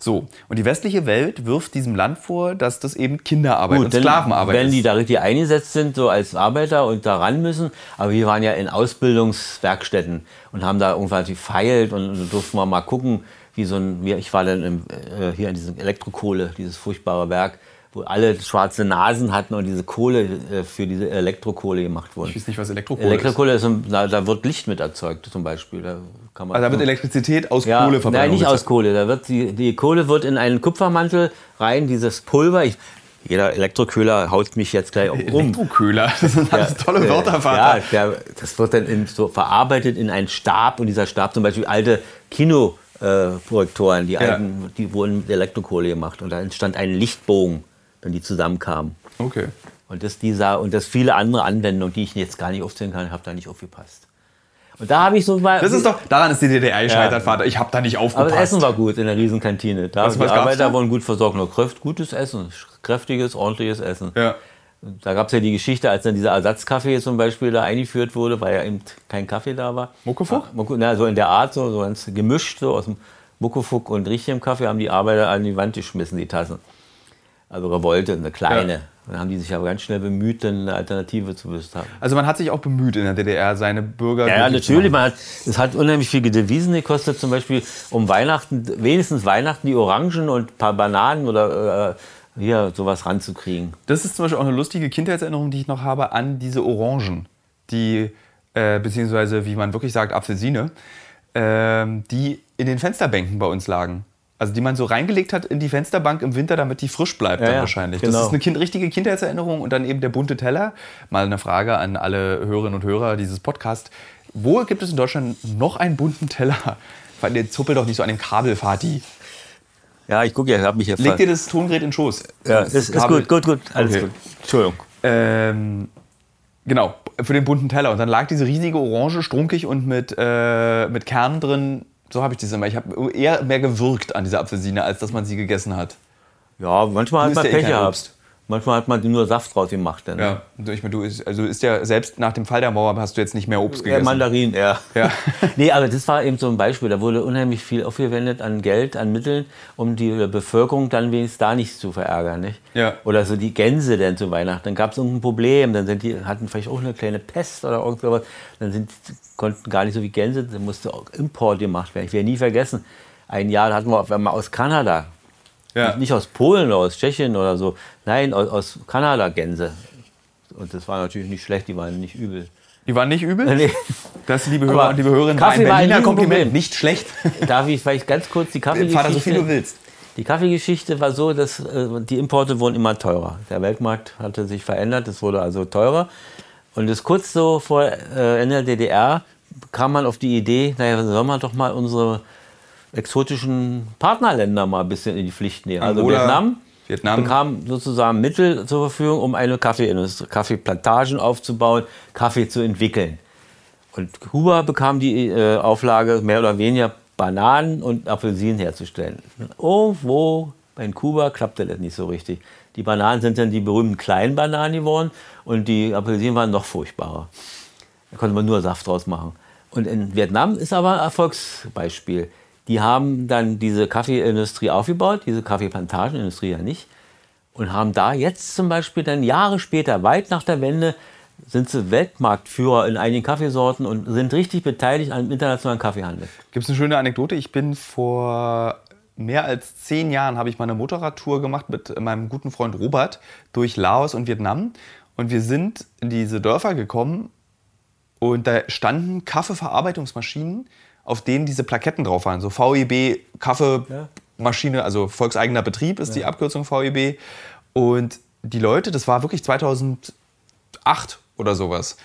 So, und die westliche Welt wirft diesem Land vor, dass das eben Kinderarbeit Gut, und Sklavenarbeit wenn ist. Wenn die da richtig eingesetzt sind, so als Arbeiter und da ran müssen, aber wir waren ja in Ausbildungswerkstätten und haben da irgendwann gefeilt und durften wir mal gucken, wie so ein, ich war dann im, äh, hier in diesem Elektrokohle, dieses furchtbare Werk, wo alle schwarze Nasen hatten und diese Kohle äh, für diese Elektrokohle gemacht wurde. Ich weiß nicht, was Elektrokohle, Elektrokohle ist. Elektrokohle, da, da, wird Licht mit erzeugt zum Beispiel. Da kann man also da wird Elektrizität aus ja, Kohle verbrannt? Nein, nicht aus Kohle. Da wird die, die Kohle wird in einen Kupfermantel rein, dieses Pulver. Ich, jeder Elektroköhler haut mich jetzt gleich um. Elektroköhler, das sind ja, tolle Wörter, Vater. Ja, der, das wird dann in, so verarbeitet in einen Stab und dieser Stab zum Beispiel alte Kinoprojektoren, die, ja. die wurden mit Elektrokohle gemacht und da entstand ein Lichtbogen wenn die zusammenkamen. Okay. Und das, dieser, und das viele andere Anwendungen, die ich jetzt gar nicht aufzählen kann, habe da nicht aufgepasst. Und da habe ich so mal. Das ist doch, daran ist die DDR gescheitert, ja. Vater. Ich habe da nicht aufgepasst. Aber das Essen war gut in der Riesenkantine. Da was, die Arbeiter da? wurden gut versorgt. Nur gutes Essen, kräftiges, ordentliches Essen. Ja. Da gab es ja die Geschichte, als dann dieser Ersatzkaffee zum Beispiel da eingeführt wurde, weil ja eben kein Kaffee da war. Muckefuck? Na, so in der Art, so, so ganz gemischt, so aus dem Muckefuck und richtigem Kaffee haben die Arbeiter an die Wand geschmissen, die Tassen also Revolte, eine kleine. Ja. Dann haben die sich aber ganz schnell bemüht, eine Alternative zu haben. Also man hat sich auch bemüht in der DDR, seine Bürger. Ja, ja natürlich. Man hat, es hat unheimlich viel Devisen gekostet, zum Beispiel um Weihnachten, wenigstens Weihnachten die Orangen und ein paar Bananen oder äh, hier sowas ranzukriegen. Das ist zum Beispiel auch eine lustige Kindheitserinnerung, die ich noch habe an diese Orangen, die äh, beziehungsweise wie man wirklich sagt Apfelsine, äh, die in den Fensterbänken bei uns lagen. Also die man so reingelegt hat in die Fensterbank im Winter, damit die frisch bleibt ja, dann wahrscheinlich. Genau. Das ist eine kind, richtige Kindheitserinnerung und dann eben der bunte Teller. Mal eine Frage an alle Hörerinnen und Hörer dieses Podcasts. Wo gibt es in Deutschland noch einen bunten Teller? Der zuppelt doch nicht so an dem Kabel, Fatih. Ja, ich gucke ja, ich habe mich jetzt. Leg dir das Tongerät in den Schoß. Ja, ist, ist gut, gut, gut. Alles okay. gut. Entschuldigung. Ähm, genau, für den bunten Teller. Und dann lag diese riesige Orange strunkig und mit, äh, mit Kernen drin so habe ich das immer. Ich habe eher mehr gewürgt an dieser Apfelsine, als dass man sie gegessen hat. Ja, manchmal hat man Pech gehabt. Manchmal hat man nur Saft draus gemacht. Dann, ja, ich meine, du ist, also ist ja selbst nach dem Fall der Mauer hast du jetzt nicht mehr Obst gegessen. Ja, Mandarin, ja. ja. nee, aber das war eben so ein Beispiel. Da wurde unheimlich viel aufgewendet an Geld, an Mitteln, um die Bevölkerung dann wenigstens da nicht zu verärgern. Nicht? Ja. Oder so die Gänse denn zu Weihnachten. Dann gab es irgendein Problem. Dann sind die, hatten vielleicht auch eine kleine Pest oder irgendwas. Dann sind, konnten gar nicht so wie Gänse, dann musste auch Import gemacht werden. Ich werde nie vergessen. Ein Jahr hatten wir auf einmal aus Kanada ja. Nicht aus Polen oder aus Tschechien oder so. Nein, aus, aus Kanada Gänse. Und das war natürlich nicht schlecht, die waren nicht übel. Die waren nicht übel? Nee. Das, liebe Hörer und liebe Hörerinnen, war ein Berliner war Kompliment, Problem. nicht schlecht. Darf ich vielleicht ganz kurz die Kaffeegeschichte... Vater, so viel du willst. Die Kaffeegeschichte war so, dass äh, die Importe wurden immer teurer. Der Weltmarkt hatte sich verändert, es wurde also teurer. Und das kurz so vor äh, Ende der DDR kam man auf die Idee, naja, sollen wir doch mal unsere exotischen Partnerländer mal ein bisschen in die Pflicht nehmen. Also Angola, Vietnam, Vietnam bekam sozusagen Mittel zur Verfügung, um eine Kaffeeindustrie, Kaffeeplantagen aufzubauen, Kaffee zu entwickeln. Und Kuba bekam die äh, Auflage, mehr oder weniger Bananen und Apfelsinen herzustellen. Irgendwo in Kuba klappte das nicht so richtig. Die Bananen sind dann die berühmten kleinen Bananen geworden und die Apfelsinen waren noch furchtbarer. Da konnte man nur Saft draus machen. Und in Vietnam ist aber ein Erfolgsbeispiel. Die haben dann diese Kaffeeindustrie aufgebaut, diese Kaffeeplantagenindustrie ja nicht, und haben da jetzt zum Beispiel dann Jahre später, weit nach der Wende, sind sie Weltmarktführer in einigen Kaffeesorten und sind richtig beteiligt am internationalen Kaffeehandel. Gibt es eine schöne Anekdote? Ich bin vor mehr als zehn Jahren habe ich mal eine Motorradtour gemacht mit meinem guten Freund Robert durch Laos und Vietnam. Und wir sind in diese Dörfer gekommen und da standen Kaffeeverarbeitungsmaschinen, auf denen diese Plaketten drauf waren. So VEB Kaffeemaschine, also volkseigener Betrieb ist die Abkürzung VEB. Und die Leute, das war wirklich 2008 oder sowas.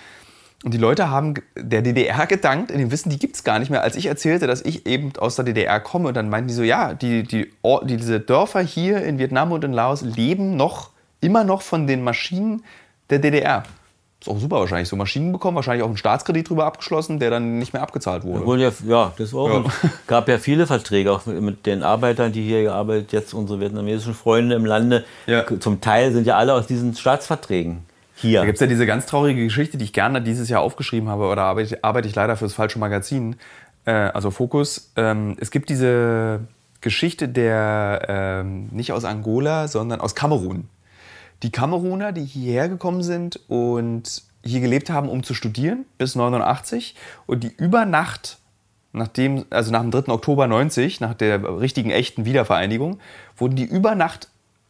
Und die Leute haben der DDR gedankt, in dem Wissen, die gibt es gar nicht mehr. Als ich erzählte, dass ich eben aus der DDR komme, und dann meinten die so, ja, die, die, die, diese Dörfer hier in Vietnam und in Laos leben noch, immer noch von den Maschinen der DDR. Ist auch super wahrscheinlich. So Maschinen bekommen, wahrscheinlich auch einen Staatskredit drüber abgeschlossen, der dann nicht mehr abgezahlt wurde. Obwohl ja, ja, das auch. Ja. Gab ja viele Verträge, auch mit, mit den Arbeitern, die hier gearbeitet, jetzt unsere vietnamesischen Freunde im Lande. Ja. Zum Teil sind ja alle aus diesen Staatsverträgen hier. Da gibt es ja diese ganz traurige Geschichte, die ich gerne dieses Jahr aufgeschrieben habe, oder arbeite, ich- arbeite ich leider fürs falsche Magazin, äh, also Fokus. Ähm, es gibt diese Geschichte der, ähm, nicht aus Angola, sondern aus Kamerun. Die Kameruner, die hierher gekommen sind und hier gelebt haben, um zu studieren, bis 89 und die über Nacht, nachdem, also nach dem 3. Oktober 90, nach der richtigen, echten Wiedervereinigung, wurden die über Nacht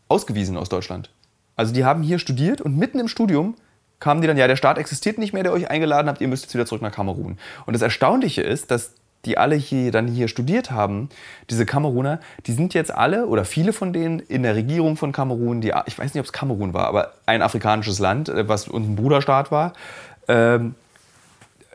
ausgewiesen aus Deutschland. Also die haben hier studiert und mitten im Studium kamen die dann, ja, der Staat existiert nicht mehr, der euch eingeladen habt, ihr müsst jetzt wieder zurück nach Kamerun. Und das Erstaunliche ist, dass die alle hier dann hier studiert haben, diese Kameruner, die sind jetzt alle oder viele von denen in der Regierung von Kamerun, die, ich weiß nicht, ob es Kamerun war, aber ein afrikanisches Land, äh, was uns ein Bruderstaat war. Ähm,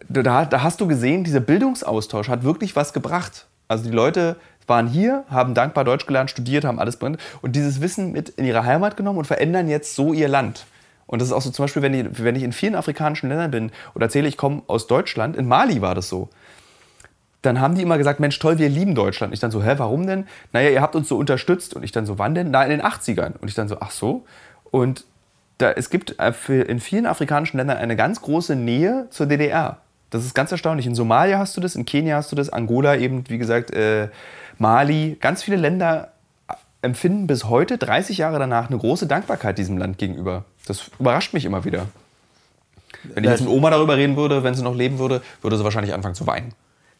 da, da hast du gesehen, dieser Bildungsaustausch hat wirklich was gebracht. Also die Leute waren hier, haben dankbar Deutsch gelernt, studiert, haben alles drin und dieses Wissen mit in ihre Heimat genommen und verändern jetzt so ihr Land. Und das ist auch so zum Beispiel, wenn ich, wenn ich in vielen afrikanischen Ländern bin und erzähle, ich komme aus Deutschland, in Mali war das so. Dann haben die immer gesagt, Mensch, toll, wir lieben Deutschland. Ich dann so, hä, warum denn? Naja, ihr habt uns so unterstützt. Und ich dann so, wann denn? Na, in den 80ern. Und ich dann so, ach so. Und da, es gibt äh, in vielen afrikanischen Ländern eine ganz große Nähe zur DDR. Das ist ganz erstaunlich. In Somalia hast du das, in Kenia hast du das, Angola eben, wie gesagt, äh, Mali. Ganz viele Länder empfinden bis heute, 30 Jahre danach, eine große Dankbarkeit diesem Land gegenüber. Das überrascht mich immer wieder. Wenn ich jetzt mit Oma darüber reden würde, wenn sie noch leben würde, würde sie wahrscheinlich anfangen zu weinen.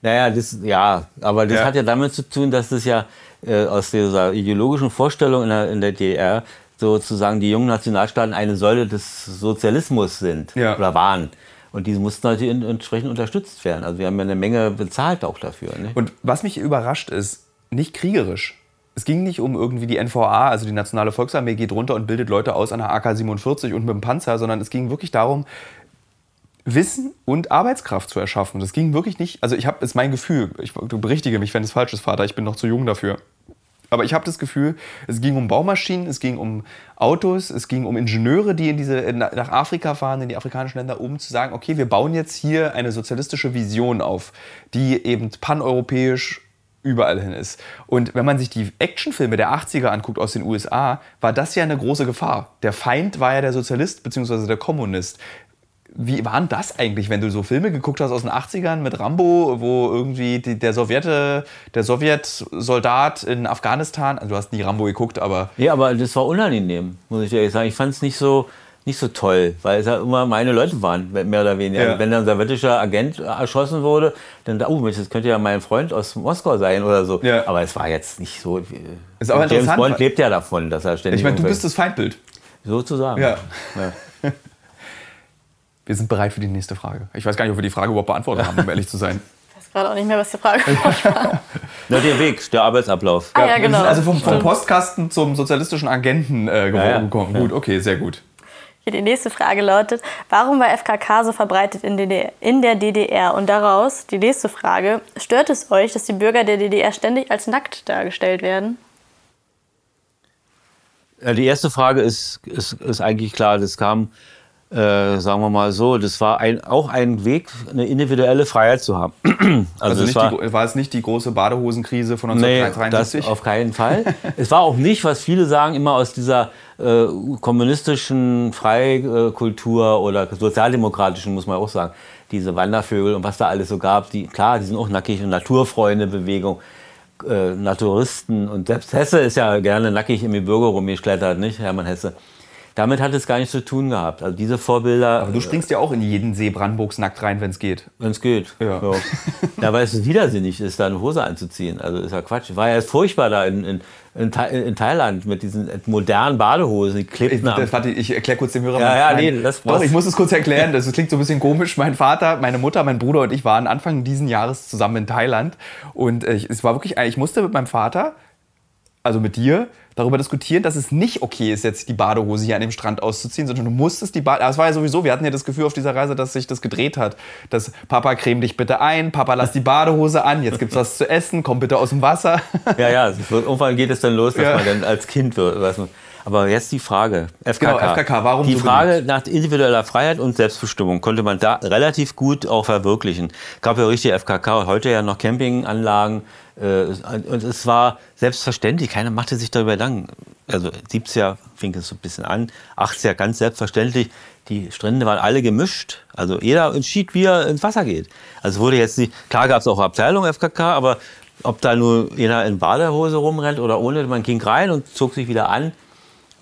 Naja, das, ja, aber das Ja. hat ja damit zu tun, dass das ja äh, aus dieser ideologischen Vorstellung in der, in der DDR sozusagen die jungen Nationalstaaten eine Säule des Sozialismus sind Ja. oder waren. Und die mussten natürlich entsprechend unterstützt werden. Also wir haben ja eine Menge bezahlt auch dafür. Ne? Und was mich überrascht ist, nicht kriegerisch. Es ging nicht um irgendwie die NVA, also die Nationale Volksarmee geht runter und bildet Leute aus an der AK-47 und mit dem Panzer, sondern es ging wirklich darum, Wissen und Arbeitskraft zu erschaffen. Das ging wirklich nicht, also ich habe, ist mein Gefühl, ich, du berichtige mich, wenn es falsch ist, Vater, ich bin noch zu jung dafür. Aber ich habe das Gefühl, es ging um Baumaschinen, es ging um Autos, es ging um Ingenieure, die in diese, nach Afrika fahren, in die afrikanischen Länder, um zu sagen, okay, wir bauen jetzt hier eine sozialistische Vision auf, die eben paneuropäisch überall hin ist. Und wenn man sich die Actionfilme der 80er anguckt aus den USA, war das ja eine große Gefahr. Der Feind war ja der Sozialist bzw. der Kommunist. Wie war denn das eigentlich, wenn du so Filme geguckt hast aus den 80ern mit Rambo, wo irgendwie die, der, Sowjete, der Sowjetsoldat in Afghanistan, also du hast nie Rambo geguckt, aber Ja, aber das war unangenehm, muss ich ehrlich sagen. Ich fand es nicht so, nicht so toll, weil es ja immer meine Leute waren, mehr oder weniger. Ja. Wenn dann ein sowjetischer Agent erschossen wurde, dann da, oh, Mensch, das könnte ja mein Freund aus Moskau sein oder so. Ja. Aber es war jetzt nicht so. äh, Ist aber James Bond lebt ja davon, dass er ständig. ich meine, du bist das Feindbild. sozusagen. Ja. Ja. Wir sind bereit für die nächste Frage. Ich weiß gar nicht, ob wir die Frage überhaupt beantwortet haben, um ehrlich zu sein. Ich weiß gerade auch nicht mehr, was die Frage war. Na, der Weg, der Arbeitsablauf. Ah, ja, wir genau. sind also vom, vom Postkasten zum sozialistischen Agenten äh, Ja, ja. gekommen. Gut, okay, sehr gut. Hier die nächste Frage lautet, warum war FKK so verbreitet in, DDR, in der DDR? Und daraus die nächste Frage, stört es euch, dass die Bürger der DDR ständig als nackt dargestellt werden? Ja, Die erste Frage ist, ist, ist eigentlich klar, das kam, äh, sagen wir mal so, das war ein, auch ein Weg, eine individuelle Freiheit zu haben. Also, es nicht war, die, war es nicht die große Badehosenkrise von Nee, das 1973? auf keinen Fall. es war auch nicht, was viele sagen, immer aus dieser äh, kommunistischen Freikultur oder sozialdemokratischen, muss man auch sagen, diese Wandervögel und was da alles so gab, die, klar, die sind auch nackig und Naturfreunde-Bewegung, äh, Naturisten und selbst Hesse ist ja gerne nackig im Gebirge rumgeklettert, nicht, Hermann Hesse. Damit hat es gar nichts zu tun gehabt. Also diese Vorbilder. Aber du springst ja auch in jeden See Brandenburgs nackt rein, wenn es geht. Wenn es geht. Ja. ja. ja, weil es widersinnig ist, da eine Hose anzuziehen. Also ist ja Quatsch. War ja furchtbar da in, in, in, in Thailand mit diesen modernen Badehosen. Die klebten Ich, warte, ich erkläre kurz dem Hörer. Ja, ja, mein- nee, das- Doch, was- ich muss es kurz erklären. Das klingt so ein bisschen komisch. Mein Vater, meine Mutter, mein Bruder und ich waren Anfang diesen Jahres zusammen in Thailand. Und äh, ich, es war wirklich, ich musste mit meinem Vater, also mit dir, darüber diskutieren, dass es nicht okay ist, jetzt die Badehose hier an dem Strand auszuziehen, sondern du musstest die Badehose. Es war ja sowieso, wir hatten ja das Gefühl auf dieser Reise, dass sich das gedreht hat. Dass Papa creme dich bitte ein, Papa lass die Badehose an, jetzt gibt's was zu essen, komm bitte aus dem Wasser. Ja, ja, irgendwann geht es dann los, dass Ja. man dann als Kind wird. Weiß man. Aber jetzt die Frage, FKK. Genau, FKK, warum Die so Frage nach individueller Freiheit und Selbstbestimmung konnte man da relativ gut auch verwirklichen. Gab ja richtig FKK, heute ja noch Campinganlagen. Äh, und es war selbstverständlich, keiner machte sich darüber Gedanken. Also 70er fing es so ein bisschen an, 80er ganz selbstverständlich. Die Strände waren alle gemischt. Also jeder entschied, wie er ins Wasser geht. Also wurde jetzt nicht, klar gab es auch Abteilung FKK, aber ob da nur jeder in Badehose rumrennt oder ohne, man ging rein und zog sich wieder an.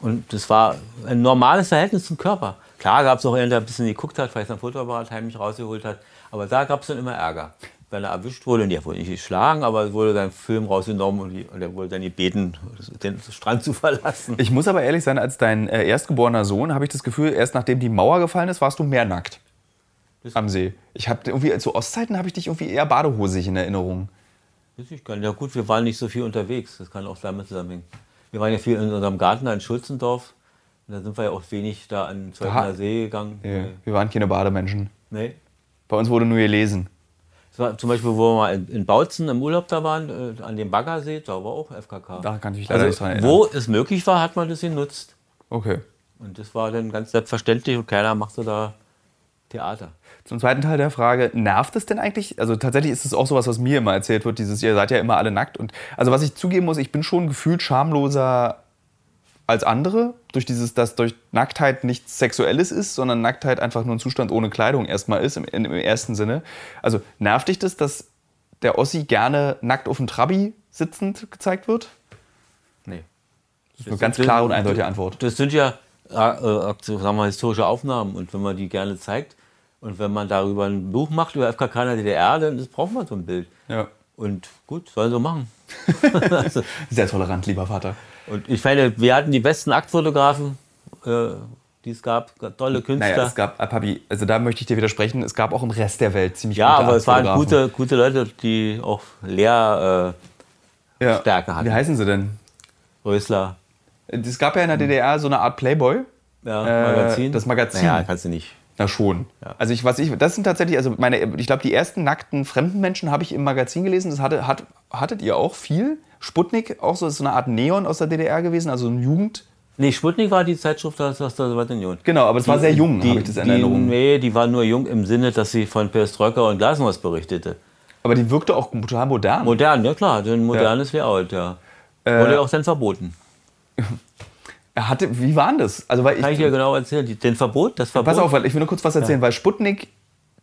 Und das war ein normales Verhältnis zum Körper. Klar gab es auch einen, der ein bisschen geguckt hat, vielleicht sein Fotoapparat heimlich rausgeholt hat. Aber da gab es dann immer Ärger. Wenn er erwischt wurde, und der wurde nicht geschlagen, aber es wurde sein Film rausgenommen und, die, und er wurde dann gebeten, den Strand zu verlassen. Ich muss aber ehrlich sein, als dein äh, erstgeborener Sohn habe ich das Gefühl, erst nachdem die Mauer gefallen ist, warst du mehr nackt am See. Ich habe irgendwie zu Ostzeiten habe ich dich irgendwie eher badehosig in Erinnerung. Weiß ich gar nicht. Ja gut, wir waren nicht so viel unterwegs. Das kann auch damit zusammenhängen. Wir waren ja viel in unserem Garten da in Schulzendorf. Und da sind wir ja auch wenig da an Aha. See gegangen. Ja, wir waren keine Bademenschen. Nee. Bei uns wurde nur gelesen. Zum Beispiel, wo wir mal in, Bautzen im Urlaub da waren, äh, an dem Baggersee, da war auch FKK. Da kann ich mich leider nicht dran also, erinnern. wo es möglich war, hat man das genutzt. Okay. Und das war dann ganz selbstverständlich und keiner machte da Theater. Zum zweiten Teil der Frage, nervt es denn eigentlich? Also tatsächlich ist es auch sowas, was mir immer erzählt wird, dieses, ihr seid ja immer alle nackt. Und also was ich zugeben muss, ich bin schon gefühlt schamloser als andere, durch dieses, dass durch Nacktheit nichts Sexuelles ist, sondern Nacktheit einfach nur ein Zustand ohne Kleidung erstmal ist, im, im ersten Sinne. Also nervt dich das, dass der Ossi gerne nackt auf dem Trabi sitzend gezeigt wird? Nee. Das ist eine ganz klare und eindeutige Antwort. Das sind ja äh, äh, sagen wir, historische Aufnahmen und wenn man die gerne zeigt und wenn man darüber ein Buch macht über FKK in der DDR, dann braucht man so ein Bild. Ja. Und gut, sollen so machen. Sehr tolerant, lieber Vater. und ich meine, wir hatten die besten Aktfotografen, äh, die es gab, tolle Künstler. Naja, es gab, äh, Papi, also da möchte ich dir widersprechen, es gab auch im Rest der Welt ziemlich ja, gute aber es waren gute, gute Leute, die auch Lehr, äh, ja. Hatten. Wie heißen sie denn? Rösler, Es gab ja in der DDR so eine Art Playboy. ja, Äh, Magazin. das Magazin. Ja, kannst du nicht. Na schon. Ja. Also ich, was ich, das sind tatsächlich, also meine, ich glaube, die ersten nackten fremden Menschen habe ich im Magazin gelesen. Das hatte, hat, hattet ihr auch viel. Sputnik, auch so, das ist so eine Art Neon aus der DDR gewesen, also ein Jugend. Nee, Sputnik war die Zeitschrift aus aus der Sowjetunion. Genau, aber es war sehr jung, habe ich das in die, Erinnerung. Nee, die war nur jung im Sinne, dass sie von Perestroika und Glasnost berichtete. Aber die wirkte auch total modern. Modern, ja klar, ein modernes Layout, ja. Äh, Wurde auch dann verboten. Er hatte, wie war denn das? Also, weil ich, Kann ich dir genau erzählen. Den Verbot, das Verbot. Pass auf, weil ich will nur kurz was erzählen, weil Sputnik,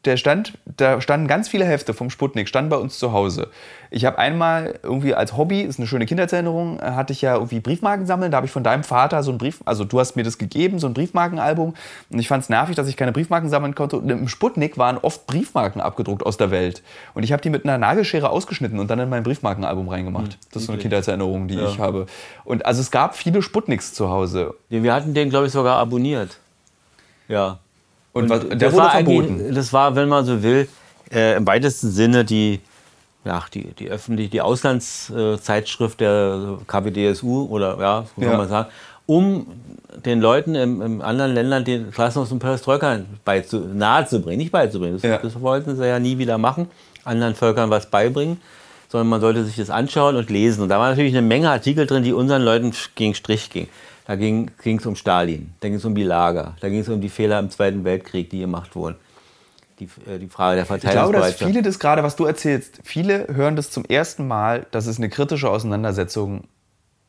der stand, da standen ganz viele Hefte vom Sputnik, standen bei uns zu Hause. Ich habe einmal irgendwie als Hobby, ist eine schöne Kindheitserinnerung, äh, hatte ich ja irgendwie Briefmarken sammeln. Da habe ich von deinem Vater so ein Brief, also du hast mir das gegeben, so ein Briefmarkenalbum. Und ich fand es nervig, dass ich keine Briefmarken sammeln konnte. Und im Sputnik waren oft Briefmarken abgedruckt aus der Welt. Und ich habe die mit einer Nagelschere ausgeschnitten und dann in mein Briefmarkenalbum reingemacht. das ist so eine Kindheitserinnerung, die ich habe. Und also es gab viele Sputniks zu Hause. Wir hatten den, glaube ich, sogar abonniert. Ja. Und, was, der das wurde verboten. Das war, wenn man so will, äh, im weitesten Sinne die, ja, die, die öffentliche, die Auslandszeitschrift der KPDSU oder ja, so kann Ja. man sagen, um den Leuten in, in anderen Ländern den Klassenhaus und Perestroika beizu, nahezubringen, nicht beizubringen. Das, Ja. das wollten sie ja nie wieder machen, anderen Völkern was beibringen, sondern man sollte sich das anschauen und lesen. Und da war natürlich eine Menge Artikel drin, die unseren Leuten gegen Strich gingen. Da ging es um Stalin, da ging es um die Lager, da ging es um die Fehler im Zweiten Weltkrieg, die gemacht wurden. Die, äh, die Frage der Ich glaube, dass viele das gerade, was du erzählst, viele hören das zum ersten Mal, dass es eine kritische Auseinandersetzung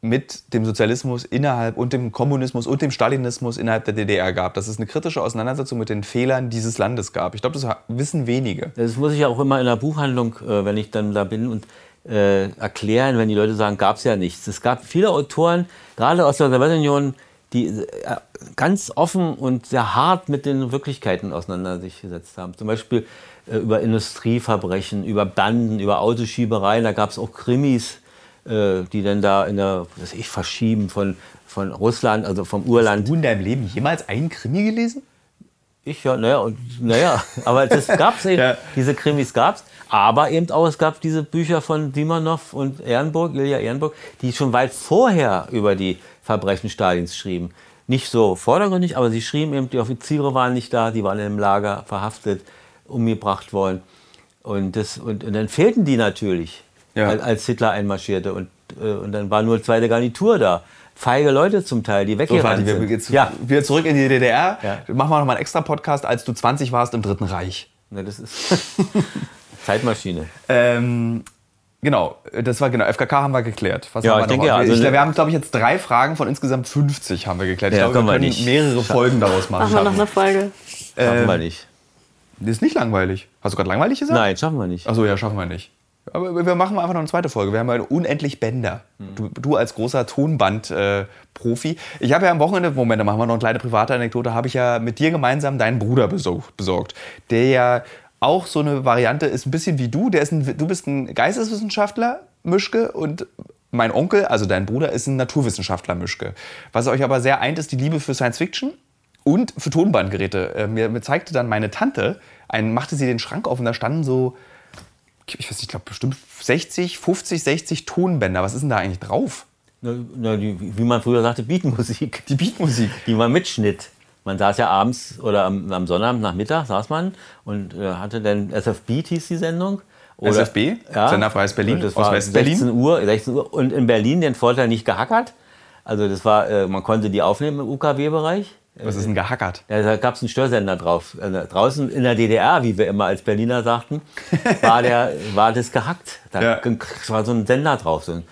mit dem Sozialismus innerhalb und dem Kommunismus und dem Stalinismus innerhalb der DDR gab. Dass es eine kritische Auseinandersetzung mit den Fehlern dieses Landes gab. Ich glaube, das wissen wenige. Das muss ich ja auch immer in der Buchhandlung, äh, wenn ich dann da bin und äh, erklären, wenn die Leute sagen, gab es ja nichts. Es gab viele Autoren, gerade aus der Sowjetunion, die äh, ganz offen und sehr hart mit den Wirklichkeiten auseinandergesetzt haben. Zum Beispiel äh, über Industrieverbrechen, über Banden, über Autoschiebereien. Da gab es auch Krimis, äh, die dann da in der, was ich, verschieben von, von Russland, also vom Urland. Hast du in deinem Leben jemals einen Krimi gelesen? Ich ja, naja, und, naja, aber das gab's eben, ja. diese Krimis gab's. Aber eben auch, es gab diese Bücher von Simonov und Ehrenburg, Ilja Ehrenburg, die schon weit vorher über die Verbrechen Stalins schrieben. Nicht so vordergründig, aber sie schrieben eben, die Offiziere waren nicht da, die waren im Lager verhaftet, umgebracht worden. Und, das, und, und dann fehlten die natürlich, ja. als Hitler einmarschierte. Und, äh, und dann war nur zweite Garnitur da feige Leute zum Teil, die weggerannt so, sind. Jetzt ja. wieder zurück in die DDR. Ja. Machen wir noch mal einen extra Podcast, als du 20 warst im Dritten Reich. Ne, das ist Zeitmaschine. Ähm, genau, das war genau. FKK haben wir geklärt. Was ja, haben wir ich denke ja. Also ich, wir haben, glaube ich, jetzt drei Fragen von insgesamt 50 haben wir geklärt. Ich ja, glaube, wir können wir mehrere Folgen daraus machen. Machen wir noch eine Folge. Schaffen ähm, wir nicht. Das ist nicht langweilig. Hast du gerade langweilig gesagt? Nein, schaffen wir nicht. Achso, ja, schaffen wir nicht. Aber wir machen einfach noch eine zweite Folge. Wir haben ja unendlich Bänder. Du, du als großer Tonband-Profi. Äh, ich habe ja am Wochenende, Moment, da machen wir noch eine kleine private Anekdote, habe ich ja mit dir gemeinsam deinen Bruder besorgt, der ja auch so eine Variante ist, ein bisschen wie du. Der ist ein, du bist ein Geisteswissenschaftler, Mischke, und mein Onkel, also dein Bruder, ist ein Naturwissenschaftler, Mischke. Was euch aber sehr eint, ist die Liebe für Science Fiction und für Tonbandgeräte. Äh, mir, mir zeigte dann meine Tante, einen, machte sie den Schrank auf und da standen so ich weiß nicht, ich glaube bestimmt 60, 50, 60 Tonbänder. Was ist denn da eigentlich drauf? Na, na, die, wie man früher sagte, Beatmusik. Die Beatmusik. Die man mitschnitt. Man saß ja abends oder am, am Sonnabend nach Mittag saß man und äh, hatte dann SFB hieß die Sendung. Oder, SFB, ja, Senderfreies Berlin, das war 16 Uhr, 16 Uhr und in Berlin den Vorteil nicht gehackert. Also das war, äh, man konnte die aufnehmen im UKW-Bereich. Was ist denn gehackert? Ja, da gab es einen Störsender drauf. Also draußen in der DDR, wie wir immer als Berliner sagten, war, der, war das gehackt. Da ja. war so ein Sender drauf. So,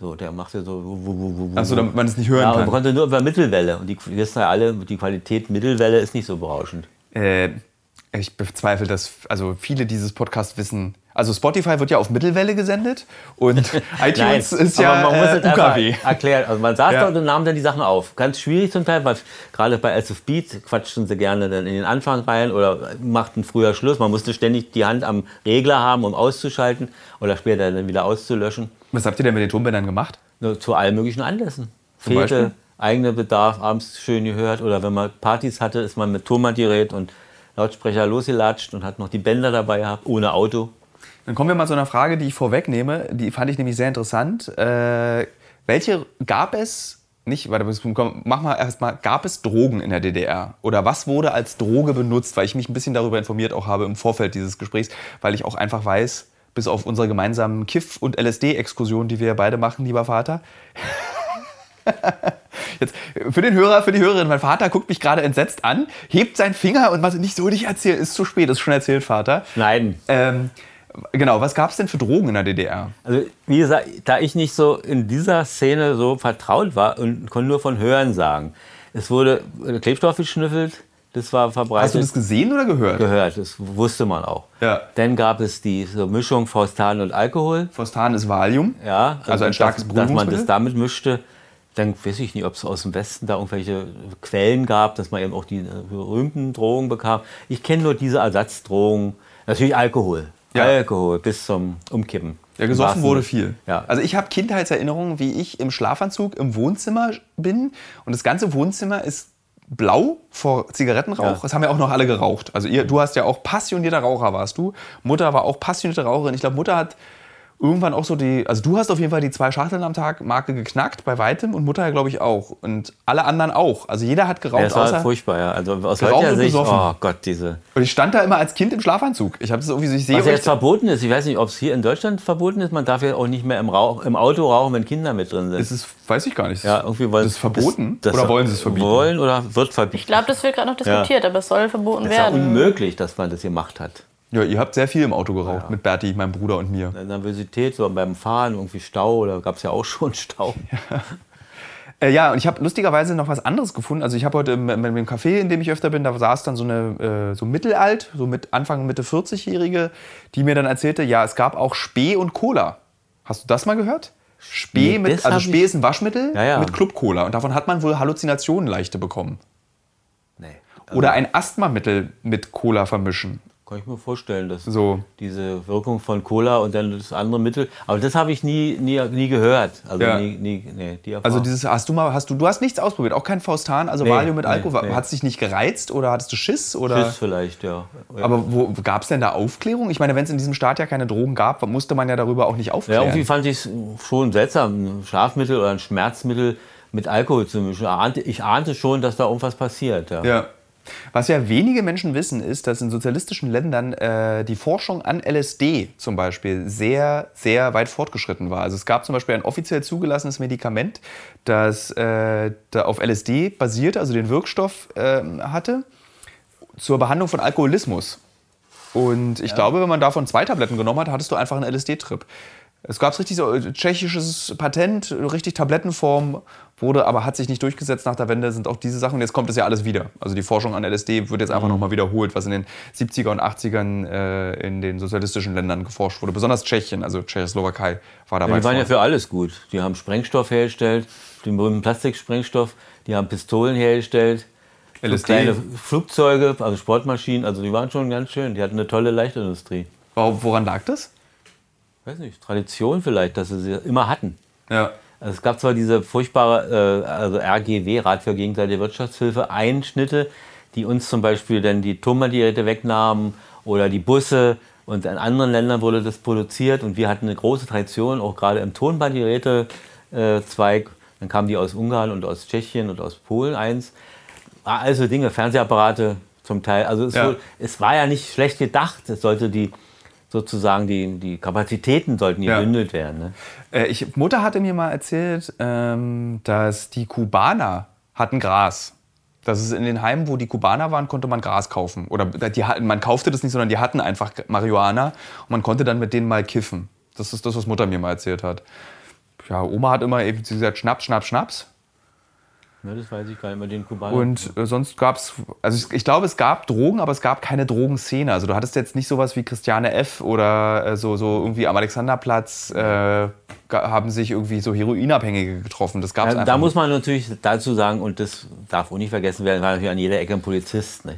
so der machte so. Achso, damit man es nicht hören ja, kann. man konnte nur über Mittelwelle. Und die wissen ja alle, die Qualität Mittelwelle ist nicht so berauschend. Äh, ich bezweifle, dass also viele dieses Podcasts wissen, also Spotify wird ja auf Mittelwelle gesendet und iTunes Nein, ist ja man muss äh, UKW. Erklären. Also man saß ja. dort und nahm dann die Sachen auf. Ganz schwierig zum Teil, weil gerade bei SF Beat quatschten sie gerne dann in den Anfang rein oder machten früher Schluss. Man musste ständig die Hand am Regler haben, um auszuschalten oder später dann wieder auszulöschen. Was habt ihr denn mit den Tonbändern gemacht? Zu allen möglichen Anlässen. Zum Fete, Beispiel? eigene Bedarf, abends schön gehört oder wenn man Partys hatte, ist man mit Tonbandgerät und Lautsprecher losgelatscht und hat noch die Bänder dabei gehabt, ohne Auto. Dann kommen wir mal zu einer Frage, die ich vorwegnehme. Die fand ich nämlich sehr interessant. Äh, welche gab es, nicht, warte, mach mal erstmal, gab es Drogen in der DDR? Oder was wurde als Droge benutzt? Weil ich mich ein bisschen darüber informiert auch habe im Vorfeld dieses Gesprächs, weil ich auch einfach weiß, bis auf unsere gemeinsamen Kiff- und LSD-Exkursionen, die wir beide machen, lieber Vater. Jetzt, für den Hörer, für die Hörerin, mein Vater guckt mich gerade entsetzt an, hebt seinen Finger und was nicht so nicht erzählt, ist zu spät, ist schon erzählt, Vater. Nein. Ähm, Genau, was gab es denn für Drogen in der DDR? Also, wie gesagt, da ich nicht so in dieser Szene so vertraut war und konnte nur von Hören sagen. Es wurde Klebstoff geschnüffelt, das war verbreitet. Hast du das gesehen oder gehört? Gehört, das wusste man auch. Ja. Dann gab es diese Mischung Faustan und Alkohol. Faustan ist Valium. Ja. Also ein starkes dass, dass man das damit mischte. Dann weiß ich nicht, ob es aus dem Westen da irgendwelche Quellen gab, dass man eben auch die äh, berühmten Drogen bekam. Ich kenne nur diese Ersatzdrogen. Natürlich Alkohol ja. Alkohol bis zum Umkippen. Ja, gesoffen wurde viel. Ja. Also ich habe Kindheitserinnerungen, wie ich im Schlafanzug im Wohnzimmer bin und das ganze Wohnzimmer ist blau vor Zigarettenrauch. Ja. Das haben ja auch noch alle geraucht. Also ihr, du hast ja auch passionierter Raucher warst du. Mutter war auch passionierte Raucherin. Ich glaube, Mutter hat irgendwann auch so die, also du hast auf jeden Fall die zwei Schachteln am Tag Marke geknackt bei weitem und Mutter glaube ich auch und alle anderen auch. Also jeder hat geraucht. Ja, das war außer furchtbar, ja. Also aus heutiger Sicht, oh Gott, diese. Und ich stand da immer als Kind im Schlafanzug. Ich habe das irgendwie, ich sehe. Was jetzt verboten ist, ich weiß nicht, ob es hier in Deutschland verboten ist. Man darf ja auch nicht mehr im, Rauch, im Auto rauchen, wenn Kinder mit drin sind. Ist es, weiß ich gar nicht. Ja, irgendwie wollen, das ist verboten das, oder wollen sie es verbieten? Wollen oder wird verbieten? Ich glaube, das wird gerade noch diskutiert, ja. aber es soll verboten das werden. Es ist ja unmöglich, dass man das gemacht hat. Ja, ihr habt sehr viel im Auto geraucht ja. mit Berti, meinem Bruder und mir. Nervosität, so beim Fahren, irgendwie Stau, da gab es ja auch schon Stau. Ja. Äh, ja, und ich habe lustigerweise noch was anderes gefunden. Also ich habe heute im, im, im Café, in dem ich öfter bin, da saß dann so eine äh, so mittelalt, so mit Anfang Mitte 40-Jährige, die mir dann erzählte, ja, es gab auch Spee und Cola. Hast du das mal gehört? Spee, Nee, mit, also Spee ist ein Waschmittel Ja, ja. mit Club-Cola. Und davon hat man wohl Halluzinationen leichte bekommen. Nee. Oder ein Asthmamittel mit Cola vermischen. Kann ich mir vorstellen, dass So. diese Wirkung von Cola und dann das andere Mittel. Aber das habe ich nie, nie, nie gehört. Also Ja. nie, nie, nee, die Also dieses, hast du mal, hast du, du hast nichts ausprobiert, auch kein Faustan, also Nee, Valium mit nee, Alkohol. nee. Hat es dich nicht gereizt oder hattest du Schiss? Oder? Schiss vielleicht, ja. ja. Aber wo gab es denn da Aufklärung? Ich meine, wenn es in diesem Staat ja keine Drogen gab, musste man ja darüber auch nicht Ja, aufklären. irgendwie fand ich es schon seltsam, ein Schlafmittel oder ein Schmerzmittel mit Alkohol zu mischen. Ich ahnte schon, dass da irgendwas passiert. Ja. Ja. Was ja wenige Menschen wissen, ist, dass in sozialistischen Ländern äh, die Forschung an LSD zum Beispiel sehr, sehr weit fortgeschritten war. Also es gab zum Beispiel ein offiziell zugelassenes Medikament, das äh, da auf LSD basierte, also den Wirkstoff ähm, hatte, zur Behandlung von Alkoholismus. Und ich glaube, wenn man davon zwei Tabletten genommen hat, hattest du einfach einen LSD-Trip. Es gab richtig so äh, tschechisches Patent, richtig Tablettenform, wurde aber hat sich nicht durchgesetzt nach der Wende, sind auch diese Sachen. Und jetzt kommt es ja alles wieder. Also die Forschung an LSD wird jetzt einfach nochmal wiederholt, was in den 70er und 80ern äh, in den sozialistischen Ländern geforscht wurde. Besonders Tschechien, also Tschechoslowakei war dabei. Ja, die waren ja vorne. für alles gut. Die haben Sprengstoff hergestellt, den berühmten Plastiksprengstoff, die haben Pistolen hergestellt, LSD. kleine Flugzeuge, also Sportmaschinen, also die waren schon ganz schön. Die hatten eine tolle Leichtindustrie. Woran lag das? Weiß nicht, Tradition vielleicht, dass sie sie immer hatten. Ja. Also es gab zwar diese furchtbare äh, also RGW, Rat für gegenseitige Wirtschaftshilfe, Einschnitte, die uns zum Beispiel dann die Tonbandgeräte wegnahmen oder die Busse und in anderen Ländern wurde das produziert und wir hatten eine große Tradition, auch gerade im Tonbandgeräte-Zweig. Dann kamen die aus Ungarn und aus Tschechien und aus Polen eins. Also Dinge, Fernsehapparate zum Teil. Also es, Ja. wohl, es war ja nicht schlecht gedacht. Es sollte die sozusagen die, die Kapazitäten sollten Ja. gebündelt werden. Ne? Äh, ich, Mutter hatte mir mal erzählt, ähm, dass die Kubaner hatten Gras. Dass es in den Heimen, wo die Kubaner waren, konnte man Gras kaufen. Oder die, hatten- man kaufte das nicht, sondern die hatten einfach Marihuana und man konnte dann mit denen mal kiffen. Das ist das, was Mutter mir mal erzählt hat. Ja, Oma hat immer eben gesagt, Schnaps, Schnaps, Schnaps. Ne, das weiß ich gar nicht mehr, den Kubaner. Und äh, sonst gab es, also ich, ich glaube, es gab Drogen, aber es gab keine Drogenszene. Also du hattest jetzt nicht sowas wie Christiane F. oder äh, so, so irgendwie am Alexanderplatz äh, haben sich irgendwie so Heroinabhängige getroffen. Das gab es Ja, einfach da muss man natürlich dazu sagen, und das darf auch nicht vergessen werden, war natürlich an jeder Ecke ein Polizist. Ne?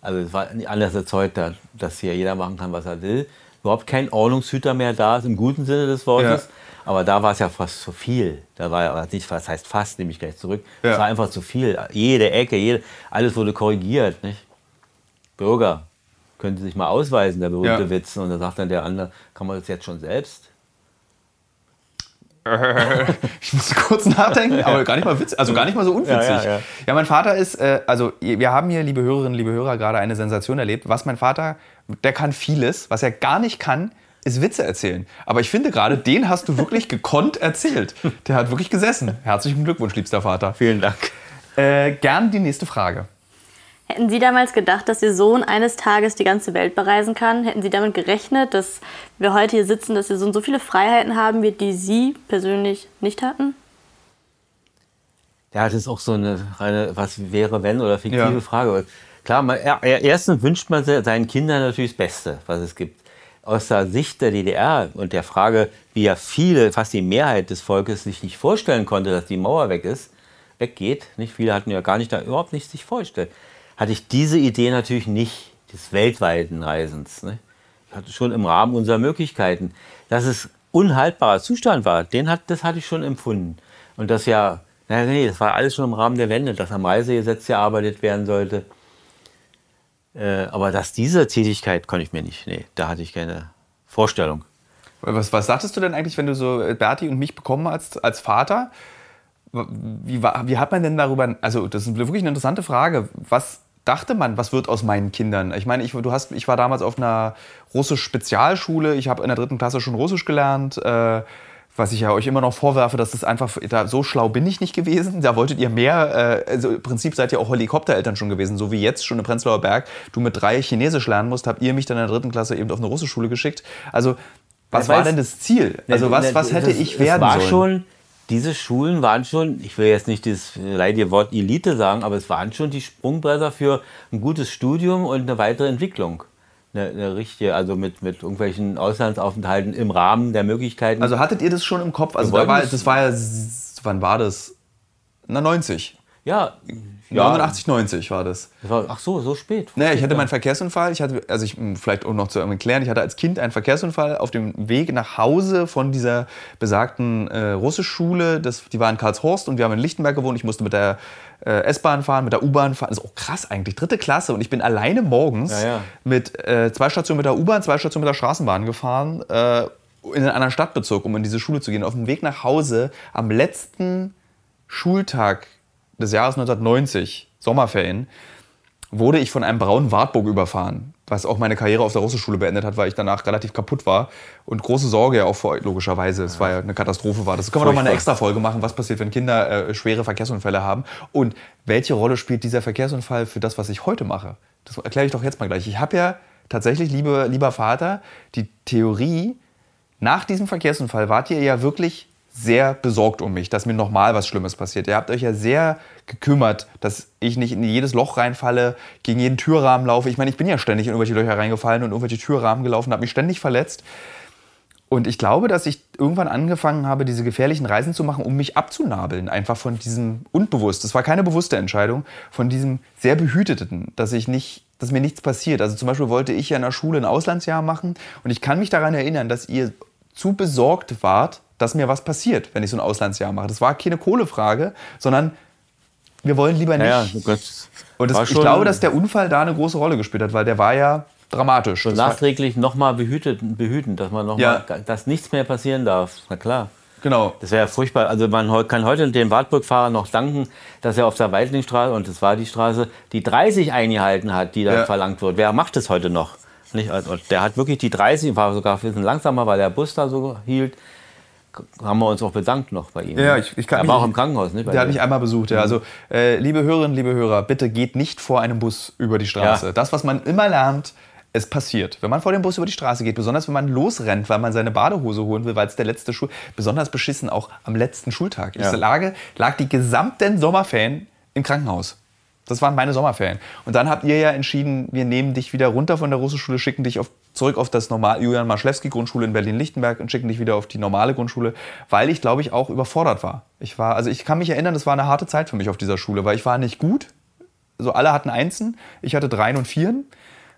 Also es war nicht anders heute, dass hier jeder machen kann, was er will. Überhaupt kein Ordnungshüter mehr da ist, im guten Sinne des Wortes. Aber da war es ja fast zu viel. Da war ja nicht, was heißt fast, nehme ich gleich zurück. Es Ja. war einfach zu viel. Jede Ecke, jede, alles wurde korrigiert. Nicht? Bürger, können Sie sich mal ausweisen, der berühmte Ja. Witz. Und da sagt dann der andere, kann man das jetzt schon selbst? Ich muss kurz nachdenken, aber gar nicht mal witzig, also gar nicht mal so unwitzig. Ja, ja, ja. mein Vater ist, äh, also wir haben hier, liebe Hörerinnen, liebe Hörer, gerade eine Sensation erlebt. Was mein Vater, der kann vieles, was er gar nicht kann, ist Witze erzählen. Aber ich finde gerade, den hast du wirklich gekonnt erzählt. Der hat wirklich gesessen. Herzlichen Glückwunsch, liebster Vater. Vielen Dank. Äh, gern die nächste Frage. Hätten Sie damals gedacht, dass Ihr Sohn eines Tages die ganze Welt bereisen kann? Hätten Sie damit gerechnet, dass wir heute hier sitzen, dass Ihr Sohn so viele Freiheiten haben wird, die Sie persönlich nicht hatten? Ja, das ist auch so eine reine, was wäre, wenn oder fiktive Ja. Frage. Klar, man, er, er- erstens wünscht man se- seinen Kindern natürlich das Beste, was es gibt. Aus der Sicht der DDR und der Frage, wie ja viele, fast die Mehrheit des Volkes sich nicht vorstellen konnte, dass die Mauer weg ist, weggeht, nicht viele hatten ja gar nicht da überhaupt nicht sich vorgestellt, hatte ich diese Idee natürlich nicht des weltweiten Reisens. Ne? Ich hatte schon im Rahmen unserer Möglichkeiten, dass es unhaltbarer Zustand war, den hat, das hatte ich schon empfunden. Und das ja, naja, nee, das war alles schon im Rahmen der Wende, dass am Reisegesetz gearbeitet werden sollte. Äh, aber dass diese Tätigkeit konnte ich mir nicht, nee, da hatte ich keine Vorstellung. Was, was sagtest du denn eigentlich, wenn du so äh, Berti und mich bekommen hast als Vater? Wie, wie hat man denn darüber, also das ist wirklich eine interessante Frage. Was dachte man, was wird aus meinen Kindern? Ich meine, ich, du hast, ich war damals auf einer Russisch-Spezialschule, ich habe in der dritten Klasse schon Russisch gelernt. Äh, was ich ja euch immer noch vorwerfe, dass das einfach, da, so schlau bin ich nicht gewesen. Da wolltet ihr mehr, äh, also im Prinzip seid ihr auch Helikoptereltern schon gewesen, so wie jetzt schon im Prenzlauer Berg. Du mit drei Chinesisch lernen musst, habt ihr mich dann in der dritten Klasse eben auf eine Russischschule geschickt. Also, was Ja, war denn das Ziel? Also, was, was hätte das, ich werden es war sollen? Diese Schulen waren schon, ich will jetzt nicht das leidige Wort Elite sagen, aber es waren schon die Sprungbremser für ein gutes Studium und eine weitere Entwicklung. eine, eine richtige, also mit, mit irgendwelchen Auslandsaufenthalten im Rahmen der Möglichkeiten. Also hattet ihr das schon im Kopf? Also da war, das war ja, wann war das? Na, 90. ja, 89, 90 war das. Das war, ach so, so spät. Naja, ich hatte meinen Verkehrsunfall. Ich hatte, also ich, vielleicht auch noch zu erklären, ich hatte als Kind einen Verkehrsunfall auf dem Weg nach Hause von dieser besagten äh, Russischschule. Das, die war in Karlshorst und wir haben in Lichtenberg gewohnt. Ich musste mit der äh, S-Bahn fahren, mit der U-Bahn fahren. Das ist auch krass eigentlich. Dritte Klasse und ich bin alleine morgens Ja, ja. mit äh, zwei Stationen mit der U-Bahn, zwei Stationen mit der Straßenbahn gefahren. Äh, in einen anderen Stadtbezirk, um in diese Schule zu gehen. Auf dem Weg nach Hause am letzten Schultag des Jahres 1990, Sommerferien, wurde ich von einem braunen Wartburg überfahren, was auch meine Karriere auf der Russischschule beendet hat, weil ich danach relativ kaputt war und große Sorge ja auch vor, logischerweise, es war ja eine Katastrophe war. Das können wir noch mal eine extra Folge machen, was passiert, wenn Kinder äh, schwere Verkehrsunfälle haben und welche Rolle spielt dieser Verkehrsunfall für das, was ich heute mache. Das erkläre ich doch jetzt mal gleich. Ich habe ja tatsächlich, liebe, lieber Vater, die Theorie, nach diesem Verkehrsunfall wart ihr ja wirklich sehr besorgt um mich, dass mir nochmal was Schlimmes passiert. Ihr habt euch ja sehr gekümmert, dass ich nicht in jedes Loch reinfalle, gegen jeden Türrahmen laufe. Ich meine, ich bin ja ständig in irgendwelche Löcher reingefallen und irgendwelche Türrahmen gelaufen, habe mich ständig verletzt. Und ich glaube, dass ich irgendwann angefangen habe, diese gefährlichen Reisen zu machen, um mich abzunabeln. Einfach von diesem unbewusst. Das war keine bewusste Entscheidung, von diesem sehr behüteten, dass ich nicht, dass mir nichts passiert. Also zum Beispiel wollte ich ja in der Schule ein Auslandsjahr machen und ich kann mich daran erinnern, dass ihr zu besorgt wart, dass mir was passiert, wenn ich so ein Auslandsjahr mache. Das war keine Kohlefrage, sondern wir wollen lieber nicht. Naja, du kannst, und das, ich glaube, dass der Unfall da eine große Rolle gespielt hat, weil der war ja dramatisch. Und nachträglich nochmal behüten, dass man nochmal, Ja. dass nichts mehr passieren darf. Na klar. genau. Das wäre ja furchtbar. Also man kann heute dem Wartburg-Fahrer noch danken, dass er auf der Weitlingstraße, und das war die Straße, die 30 eingehalten hat, die da Ja. verlangt wird. Wer macht das heute noch? Nicht? Also der hat wirklich die 30, war sogar ein bisschen langsamer, weil der Bus da so hielt. Haben wir uns auch bedankt noch bei ihm. Ja, ich- ich kann er mich- war auch im Krankenhaus, nicht? Der hat mich einmal besucht, Mhm. ja. Also, äh, liebe Hörerinnen, liebe Hörer, bitte geht nicht vor einem Bus über die Straße. Ja. Das, was man immer lernt, es passiert. Wenn man vor dem Bus über die Straße geht, besonders wenn man losrennt, weil man seine Badehose holen will, weil es der letzte Schul... Besonders beschissen auch am letzten Schultag. Ich Ja. lag, lag die gesamten Sommerferien im Krankenhaus. Das waren meine Sommerferien. Und dann habt ihr ja entschieden, wir nehmen dich wieder runter von der Russischschule, schicken dich auf, zurück auf das normal Julian Marschlewski Grundschule in Berlin-Lichtenberg und schicken dich wieder auf die normale Grundschule, weil ich, glaube ich, auch überfordert war. Ich war, also ich kann mich erinnern, das war eine harte Zeit für mich auf dieser Schule, weil ich war nicht gut. Also alle hatten Einsen, ich hatte Dreien und Vieren.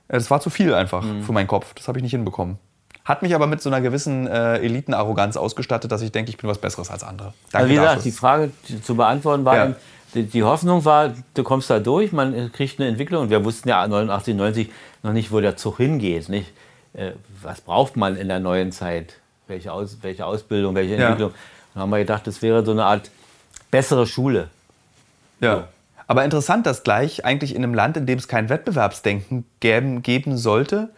Äh, Das war zu viel einfach für meinen Kopf. Das habe ich nicht hinbekommen. Hat mich aber mit so einer gewissen äh, Elitenarroganz ausgestattet, dass ich denke, ich bin was Besseres als andere. Danke Also wie gesagt, dafür. die Frage zu beantworten war, Ja. Die, Hoffnung war, du kommst da durch, man kriegt eine Entwicklung. Und wir wussten ja 89, 90 noch nicht, wo der Zug hingeht. Nicht? Äh, was braucht man in der neuen Zeit? Welche, Aus, welche Ausbildung, welche Ja. Entwicklung? Dann haben wir gedacht, das wäre so eine Art bessere Schule. Ja. Aber interessant, dass gleich eigentlich in einem Land, in dem es kein Wettbewerbsdenken geben, geben sollte,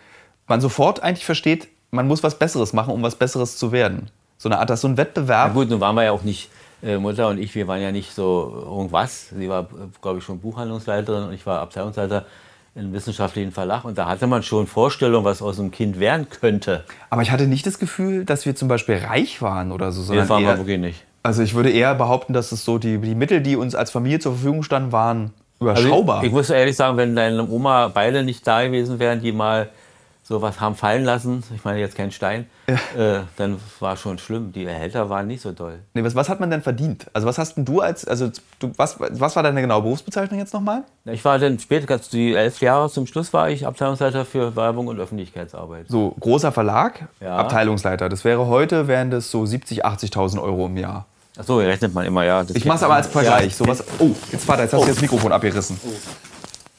man sofort eigentlich versteht, man muss was Besseres machen, um was Besseres zu werden. So eine Art, dass so ein Wettbewerb. Na gut, nun waren wir ja auch nicht, Mutter und ich, wir waren ja nicht so irgendwas. Sie war, glaube ich, schon Buchhandlungsleiterin und ich war Abteilungsleiter im wissenschaftlichen Verlag. Und da hatte man schon Vorstellungen, was aus einem Kind werden könnte. Aber ich hatte nicht das Gefühl, dass wir zum Beispiel reich waren oder so, Das waren wir wirklich nicht. also ich würde eher behaupten, dass es so die, die Mittel, die uns als Familie zur Verfügung standen, waren überschaubar. Also ich, ich muss ehrlich sagen, wenn deine Oma beide nicht da gewesen wären, die mal sowas haben fallen lassen, ich meine jetzt kein Stein, äh, dann war schon schlimm. Die Erhälter waren nicht so doll. nee, was, was hat man denn verdient? Also was hast denn du als, also du, was, was war deine genaue Berufsbezeichnung jetzt nochmal? Ich war dann später, ganz die elf Jahre zum Schluss, war ich Abteilungsleiter für Werbung und Öffentlichkeitsarbeit. So, großer Verlag, Ja. Abteilungsleiter. Das wäre heute, wären das so 70.000, 80.000 Euro im Jahr. Achso, rechnet man immer, ja. Ich mache es aber als Vergleich. So was, oh, jetzt Vater, jetzt hast du jetzt das Mikrofon abgerissen.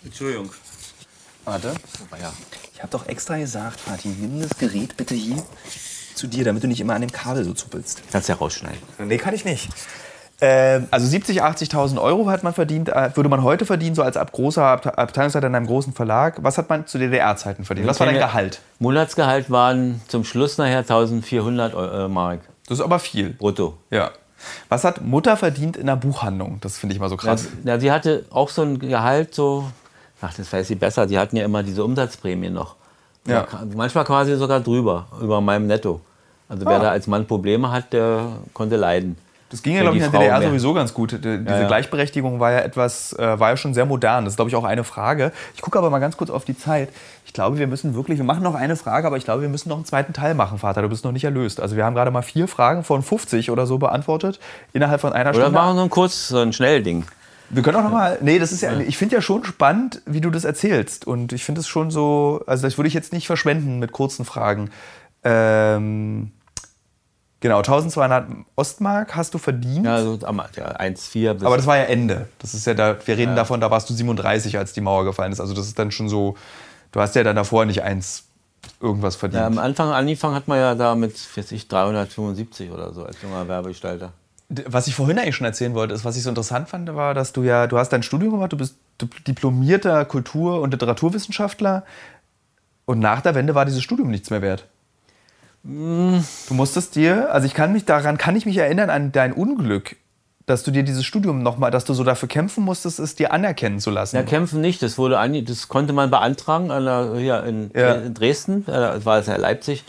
Entschuldigung. Warte. Ja. Ich habe doch extra gesagt, Vati, nimm das Gerät bitte hier zu dir, damit du nicht immer an dem Kabel so zuppelst. Kannst ja rausschneiden. Nee, kann ich nicht. Ähm, also 70.000, 80.000 Euro hat man verdient, äh, würde man heute verdienen, so als ab großer Abte- Abteilungsleiter in einem großen Verlag. Was hat man zu DDR-Zeiten verdient? Was war dein Gehalt? Monatsgehalt waren zum Schluss nachher 1400 Eu- äh, Mark Das ist aber viel. brutto. Ja. Was hat Mutter verdient in der Buchhandlung? Das finde ich mal so krass. Ja, sie hatte auch so ein Gehalt, so, ach, das weiß sie besser, sie hatten ja immer diese Umsatzprämie noch. Ja. Oder Manchmal quasi sogar drüber, über meinem Netto. Also wer Ah. da als Mann Probleme hat, der konnte leiden. Das ging ja, glaube ich, die in der DDR mehr- sowieso ganz gut. Die- Diese ja. Gleichberechtigung war ja etwas, äh, war ja schon sehr modern. Das ist, glaube ich, auch eine Frage. Ich gucke aber mal ganz kurz auf die Zeit. Ich glaube, wir müssen wirklich, wir machen noch eine Frage, aber ich glaube, wir müssen noch einen zweiten Teil machen, Vater. Du bist noch nicht erlöst. Also wir haben gerade mal vier Fragen von 50 oder so beantwortet innerhalb von einer Oder Stunde. machen wir so ein kurz, so ein Schnellding. Wir können auch noch mal. Nee, das ist ja. Ich finde ja schon spannend, wie du das erzählst. Und ich finde es schon so. Also, das würde ich jetzt nicht verschwenden mit kurzen Fragen. Ähm, genau, 1200 Ostmark hast du verdient. Ja, so am- ja, 1,4 bis. Aber das war ja Ende. Das ist ja da. Wir reden davon, da warst du 37, als die Mauer gefallen ist. Also, das ist dann schon so. Du hast ja dann davor nicht eins irgendwas verdient. ja, am Anfang angefangen hat man ja da mit, weiß ich, 375 oder so als junger Werbegestalter. Was ich vorhin eigentlich schon erzählen wollte, ist, was ich so interessant fand, war, dass du ja, du hast dein Studium gemacht, du bist dip- diplomierter Kultur- und Literaturwissenschaftler und nach der Wende war dieses Studium nichts mehr wert. Du musstest dir, also ich kann mich daran, kann ich mich erinnern an dein Unglück, dass du dir dieses Studium nochmal, dass du so dafür kämpfen musstest, es dir anerkennen zu lassen. Ja, kämpfen nicht. Das, wurde das konnte man beantragen hier in, Ja. in Dresden. Äh, Das war es ja Leipzig,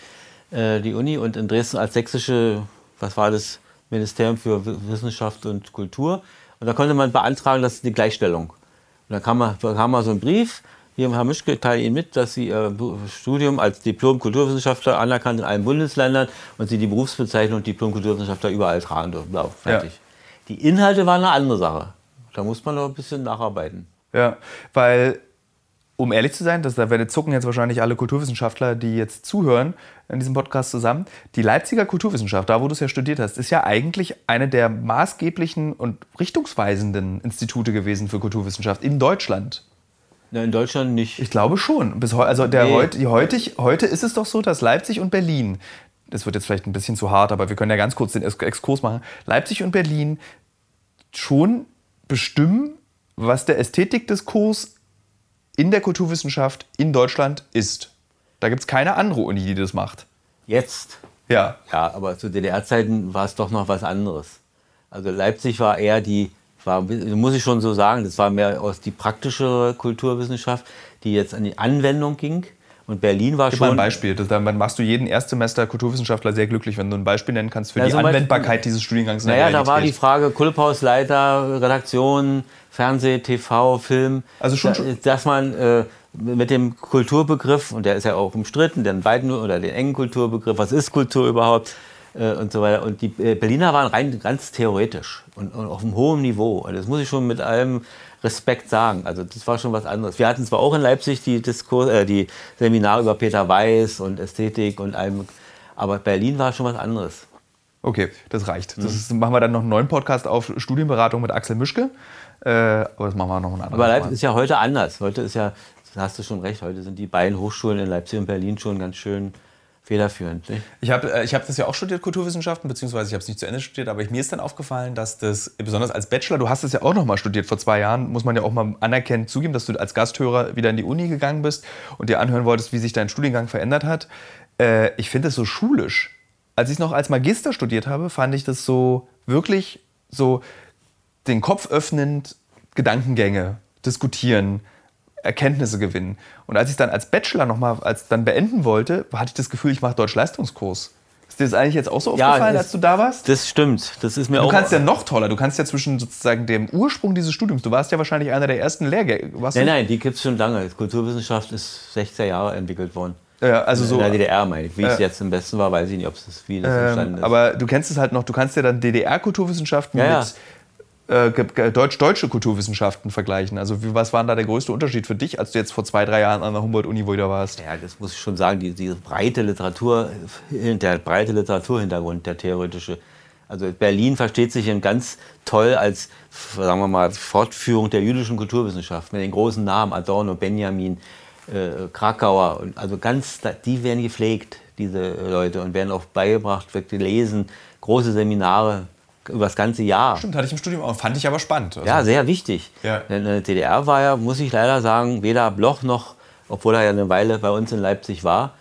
äh, die Uni. Und in Dresden als sächsische, was war das, Ministerium für Wissenschaft und Kultur. Und da konnte man beantragen, das ist die Gleichstellung. Und dann kam mal, kam mal so ein Brief. Hier, Herr Mischke, teile Ihnen mit, dass Sie Ihr Studium als Diplom-Kulturwissenschaftler anerkannt in allen Bundesländern und Sie die Berufsbezeichnung Diplom-Kulturwissenschaftler überall tragen dürfen. Blau, fertig. Die Inhalte waren eine andere Sache. Da muss man noch ein bisschen nacharbeiten. Ja, weil, um ehrlich zu sein, das, da werden zucken jetzt wahrscheinlich alle Kulturwissenschaftler, die jetzt zuhören in diesem Podcast zusammen. Die Leipziger Kulturwissenschaft, da wo du es ja studiert hast, ist ja eigentlich eine der maßgeblichen und richtungsweisenden Institute gewesen für Kulturwissenschaft in Deutschland. Na, in Deutschland nicht. Ich glaube schon. Bis heu also der Nee. heut, heutig, heute ist es doch so, dass Leipzig und Berlin, das wird jetzt vielleicht ein bisschen zu hart, aber wir können ja ganz kurz den Ex- Exkurs machen. Leipzig und Berlin schon bestimmen, was der Ästhetikdiskurs in der Kulturwissenschaft in Deutschland ist. Da gibt es keine andere Uni, die das macht. Jetzt. Ja. Ja, aber zu DDR-Zeiten war es doch noch was anderes. Also Leipzig war eher die, war, muss ich schon so sagen, das war mehr aus die praktische Kulturwissenschaft, die jetzt an die Anwendung ging. Und Berlin war Gib mal schon. ein Beispiel. Dann machst du jeden Erstsemester Kulturwissenschaftler sehr glücklich, wenn du ein Beispiel nennen kannst für Ja, die Anwendbarkeit dieses Studiengangs. Naja, da war die. Frage Kulphausleiter, Redaktion, Fernseh, TV, Film. Also schon- Da- Dass man äh, mit dem Kulturbegriff, und der ist ja auch umstritten, den weiten oder den engen Kulturbegriff, was ist Kultur überhaupt äh, und so weiter. Und die äh, Berliner waren rein ganz theoretisch und, und auf einem hohen Niveau. Und das muss ich schon mit allem Respekt sagen. Also das war schon was anderes. Wir hatten zwar auch in Leipzig die, Diskurs, äh, die Seminare über Peter Weiß und Ästhetik und allem, aber Berlin war schon was anderes. Okay, das reicht. Mhm. Das ist, machen wir dann noch einen neuen Podcast auf Studienberatung mit Axel Mischke. Äh, aber das machen wir noch einen anderen Aber Leipzig Mal. ist ja heute anders. Heute ist ja, hast du schon recht, heute sind die beiden Hochschulen in Leipzig und Berlin schon ganz schön federführend. Nicht? Ich habe äh, ich hab das ja auch studiert, Kulturwissenschaften, beziehungsweise ich habe es nicht zu Ende studiert, aber mir ist dann aufgefallen, dass das, besonders als Bachelor, du hast es ja auch noch mal studiert vor zwei Jahren, muss man ja auch mal anerkennen, zugeben, dass du als Gasthörer wieder in die Uni gegangen bist und dir anhören wolltest, wie sich dein Studiengang verändert hat. Äh, ich finde es so schulisch. Als ich es noch als Magister studiert habe, fand ich das so wirklich so den Kopf öffnend, Gedankengänge, diskutieren, Erkenntnisse gewinnen. Und als ich dann als Bachelor nochmal als dann beenden wollte, hatte ich das Gefühl, ich mache Deutsch-Leistungskurs. Ist dir das eigentlich jetzt auch so Ja, aufgefallen, das- als du da warst? Das stimmt. Das ist mir Du auch. kannst ja noch toller. Du kannst ja zwischen sozusagen dem Ursprung dieses Studiums, du warst ja wahrscheinlich einer der ersten Lehrgänge. Nein, du? nein, die gibt es schon lange. Kulturwissenschaft ist 16 Jahre entwickelt worden. Ja, also so. in der DDR, meine ich. Wie es Äh, jetzt am besten war, weiß ich nicht, ob es wie das entstanden Ähm, ist. aber du kennst es halt noch, du kannst ja dann DDR-Kulturwissenschaften Ja, ja. mit äh, deutsch-deutsche Kulturwissenschaften vergleichen. Also wie, was war da der größte Unterschied für dich, als du jetzt vor zwei, drei Jahren an der Humboldt-Uni wieder warst? Ja, das muss ich schon sagen, die, diese breite Literatur, der breite Literaturhintergrund, der theoretische. Also Berlin versteht sich ganz toll als, sagen wir mal, Fortführung der jüdischen Kulturwissenschaft mit den großen Namen Adorno, Benjamin, äh, Krakauer. Also ganz, die werden gepflegt, diese Leute, und werden auch beigebracht, wird gelesen, große Seminare über das ganze Jahr. Stimmt, hatte ich im Studium auch. Fand ich aber spannend. Also, Ja, sehr wichtig. Ja. Denn in der DDR war ja, muss ich leider sagen, weder Bloch noch, obwohl er ja eine Weile bei uns in Leipzig war,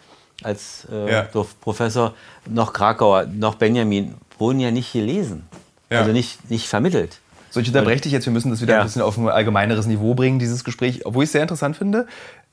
als äh, Ja. so Professor, noch Krakauer, noch Benjamin, wurden ja nicht gelesen. Ja. Also nicht, nicht vermittelt. So, ich unterbreche dich jetzt. Wir müssen das wieder Ja. ein bisschen auf ein allgemeineres Niveau bringen, dieses Gespräch, obwohl ich es sehr interessant finde.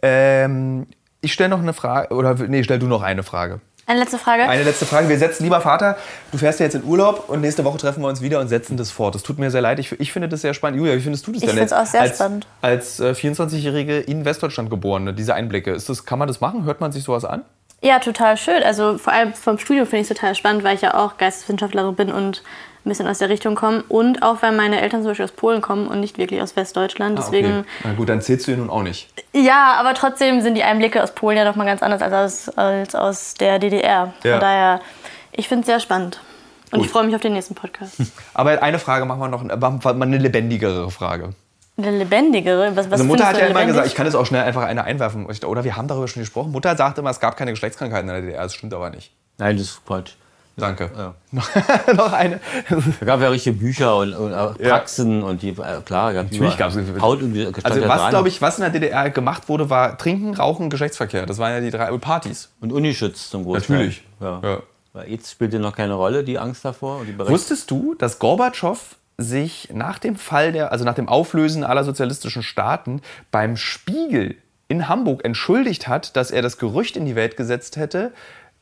Ähm, ich stelle noch eine Frage, oder nee, stell du noch eine Frage. Eine letzte Frage. Eine letzte Frage. Wir setzen, lieber Vater, du fährst ja jetzt in Urlaub und nächste Woche treffen wir uns wieder und setzen das fort. Das tut mir sehr leid. Ich, ich finde das sehr spannend. Julia, wie findest du das Ich denn find's jetzt? auch sehr als, spannend. Als äh, 24-Jährige in Westdeutschland geborene, diese Einblicke. Ist das, kann man das machen? Hört man sich sowas an? Ja, total schön. Also vor allem vom Studium finde ich es total spannend, weil ich ja auch Geisteswissenschaftlerin bin und ein bisschen aus der Richtung komme. Und auch, weil meine Eltern zum Beispiel aus Polen kommen und nicht wirklich aus Westdeutschland. Deswegen, Ah, okay. Na gut, dann zählst du ihn nun auch nicht. ja, aber trotzdem sind die Einblicke aus Polen ja noch mal ganz anders als aus, als aus der DDR. Von Ja. daher, ich finde es sehr spannend. Und Gut. ich freue mich auf den nächsten Podcast. Aber eine Frage machen wir noch, machen wir mal eine lebendigere Frage. Eine lebendigere? Was, was Also Mutter hat ja immer gesagt, ich kann jetzt auch schnell einfach eine einwerfen. Oder wir haben darüber schon gesprochen. Mutter sagte immer, es gab keine Geschlechtskrankheiten in der DDR. Das stimmt aber nicht. Nein, das ist Quatsch. Danke. Ja. noch eine. Da gab ja richtige Bücher und, und auch Ja. Praxen und die, äh, klar, gab's Natürlich überall. gab's- Haut und Also was, glaube ich, was in der DDR gemacht wurde, war Trinken, Rauchen, Geschlechtsverkehr. Das waren ja die drei Partys. Und Unischutz zum Großteil. Natürlich. Ja. Ja. Weil AIDS spielte noch keine Rolle, die Angst davor. Und die. Wusstest du, dass Gorbatschow sich nach dem Fall der, also nach dem Auflösen aller sozialistischen Staaten beim Spiegel in Hamburg entschuldigt hat, dass er das Gerücht in die Welt gesetzt hätte,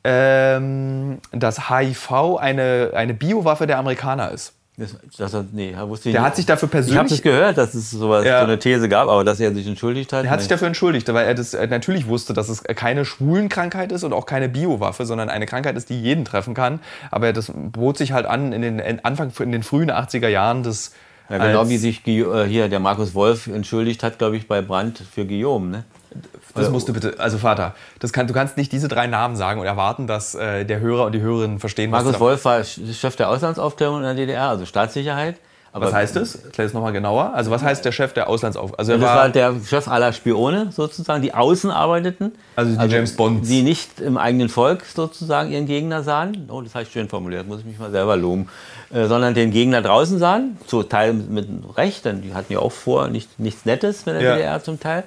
ähm, dass HIV eine, eine Biowaffe der Amerikaner ist. Das, das, nee, er wusste ich Der nicht. hat sich dafür Ich habe persönlich das gehört, dass es sowas, Ja. so eine These gab, aber dass er sich entschuldigt hat. Er hat sich nee. dafür entschuldigt, weil er das er natürlich wusste, dass es keine Schwulenkrankheit ist und auch keine Biowaffe, sondern eine Krankheit ist, die jeden treffen kann. Aber er das bot sich halt an in den in Anfang in den frühen 80er Jahren des ja, genau wie sich äh, hier der Markus Wolf entschuldigt hat, glaube ich, bei Brandt für Guillaume. Ne? Das musst du bitte, also Vater, das kann, du kannst nicht diese drei Namen sagen und erwarten, dass äh, der Hörer und die Hörerinnen verstehen, was, Markus da- Wolf war Chef der Auslandsaufklärung in der DDR, also Staatssicherheit. Aber was heißt das? Erklär es nochmal genauer. Also was heißt der Chef der Auslandsauf... Also er Das war, war der Chef aller Spione sozusagen, die außen arbeiteten. Also die James Bonds. Die nicht im eigenen Volk sozusagen ihren Gegner sahen. Oh, das habe ich schön formuliert, muss ich mich mal selber loben. Äh, sondern den Gegner draußen sahen. Zum Teil mit Recht, denn die hatten ja auch vor nicht, nichts Nettes mit der Ja. DDR zum Teil.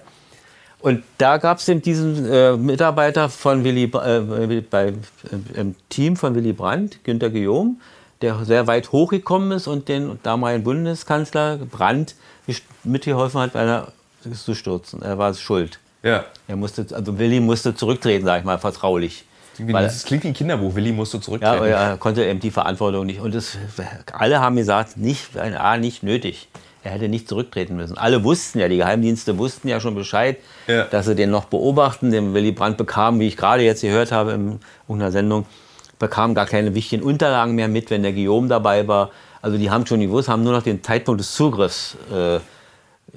Und da gab es eben diesen äh, Mitarbeiter von Willy, äh, bei, äh, im Team von Willy Brandt, Günter Guillaume, der sehr weit hochgekommen ist und den damaligen Bundeskanzler Brandt mitgeholfen hat, bei einer zu stürzen. Er war schuld. ja. Er musste, also Willy musste zurücktreten, sage ich mal, vertraulich. Weil, das klingt wie ein Kinderbuch. Willi musst du ja, zurücktreten. er konnte eben die Verantwortung nicht. Und das, alle haben gesagt, nicht, A, nicht nötig. Er hätte nicht zurücktreten müssen. Alle wussten ja, die Geheimdienste wussten ja schon Bescheid, Ja. dass sie den noch beobachten. Den Willy Brandt bekam, wie ich gerade jetzt gehört habe in irgendeiner Sendung, bekam gar keine wichtigen Unterlagen mehr mit, wenn der Guillaume dabei war. Also die haben schon gewusst, haben nur noch den Zeitpunkt des Zugriffs äh,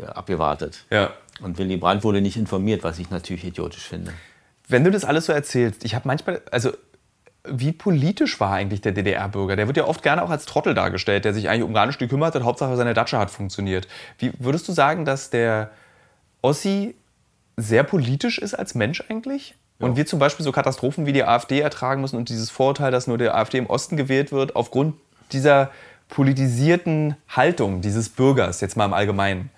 abgewartet. ja. Und Willy Brandt wurde nicht informiert, was ich natürlich idiotisch finde. Wenn du das alles so erzählst, ich habe manchmal, also wie politisch war eigentlich der DDR-Bürger? Der wird ja oft gerne auch als Trottel dargestellt, der sich eigentlich um gar nichts gekümmert hat, Hauptsache seine Datsche hat funktioniert. Wie würdest du sagen, dass der Ossi sehr politisch ist als Mensch eigentlich? Und wir zum Beispiel so Katastrophen wie die AfD ertragen müssen und dieses Vorurteil, dass nur der AfD im Osten gewählt wird, aufgrund dieser politisierten Haltung dieses Bürgers, jetzt mal im Allgemeinen.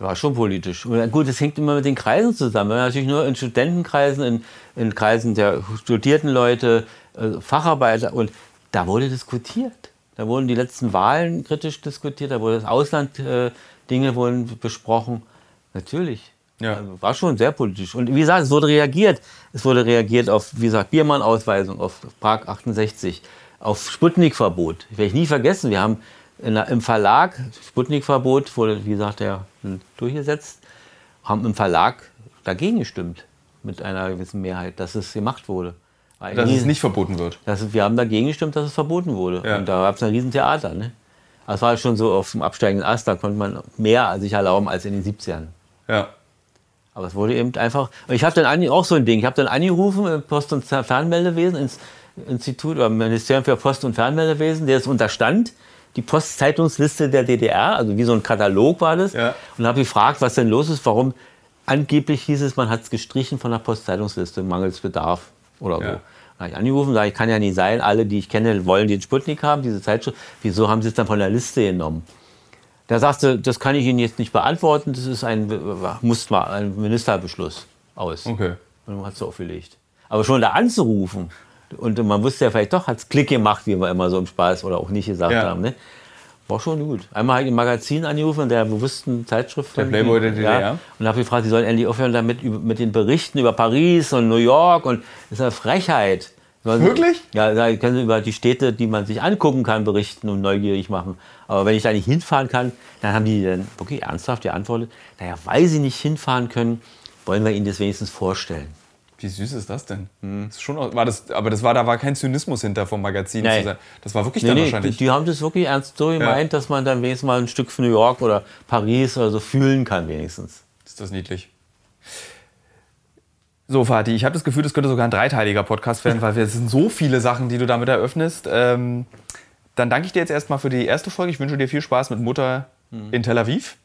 War schon politisch. Und gut, es hängt immer mit den Kreisen zusammen. Wenn man natürlich nur in Studentenkreisen, in, in Kreisen der studierten Leute, äh, Facharbeiter und da wurde diskutiert. Da wurden die letzten Wahlen kritisch diskutiert, da wurde das Ausland, äh, Dinge wurden besprochen. Natürlich. Ja. Also war schon sehr politisch. Und wie gesagt, es wurde reagiert. Es wurde reagiert auf, wie gesagt, Biermann-Ausweisung, auf Prag 68, auf Sputnik-Verbot. Werde ich nie vergessen. Wir haben der, im Verlag, Sputnik-Verbot wurde, wie gesagt, ja, durchgesetzt, haben im Verlag dagegen gestimmt. Mit einer gewissen Mehrheit, dass es gemacht wurde. War Dass nie- es nicht verboten wird. dass wir haben dagegen gestimmt, dass es verboten wurde. Ja. Und da gab es ein Riesentheater. Ne? Das war schon so auf dem absteigenden Ast, da konnte man mehr sich erlauben als in den 70ern. Ja. Aber es wurde eben einfach. Ich habe dann auch so ein Ding. Ich habe dann angerufen im Post- und Fernmeldewesen, ins Institut oder Ministerium für Post- und Fernmeldewesen, der es unterstand. Die Postzeitungsliste der DDR, also wie so ein Katalog war das. Ja. Und habe gefragt, was denn los ist, warum angeblich hieß es, man hat es gestrichen von der Postzeitungsliste, mangels Bedarf oder so. Ja. Dann habe ich angerufen, sage ich, kann ja nicht sein, alle, die ich kenne, wollen den Sputnik haben, diese Zeitschrift. Wieso haben sie es dann von der Liste genommen? Der sagte, das kann ich Ihnen jetzt nicht beantworten, das ist ein, muss mal ein Ministerbeschluss aus. Okay. Und dann hat es aufgelegt. Aber schon da anzurufen, und man wusste ja vielleicht doch, hat es Klick gemacht, wie wir immer so im Spaß oder auch nicht gesagt Ja. haben. Ne? War schon gut. Einmal habe ich ein Magazin angerufen, der bewussten Zeitschrift. Der Playboy der DDR? Ja, und habe gefragt, sie sollen endlich aufhören damit mit den Berichten über Paris und New York. Und das ist eine Frechheit. Sollen Wirklich? Ja, da können sie über die Städte, die man sich angucken kann, berichten und neugierig machen. Aber wenn ich da nicht hinfahren kann, dann haben die dann wirklich ernsthaft geantwortet, naja, weil sie nicht hinfahren können, wollen wir ihnen das wenigstens vorstellen. Wie süß ist das denn? Das ist schon, war das, aber das war, da war kein Zynismus hinter vom Magazin. Zu sein. Das war wirklich Nee, dann nee, die, wahrscheinlich. die haben das wirklich ernst so gemeint, dass man dann wenigstens mal ein Stück von New York oder Paris oder so fühlen kann wenigstens. Ist das niedlich. So, Fatih, ich habe das Gefühl, das könnte sogar ein dreiteiliger Podcast werden, weil es sind so viele Sachen, die du damit eröffnest. Ähm, dann danke ich dir jetzt erstmal für die erste Folge. Ich wünsche dir viel Spaß mit Mutter in Tel Aviv.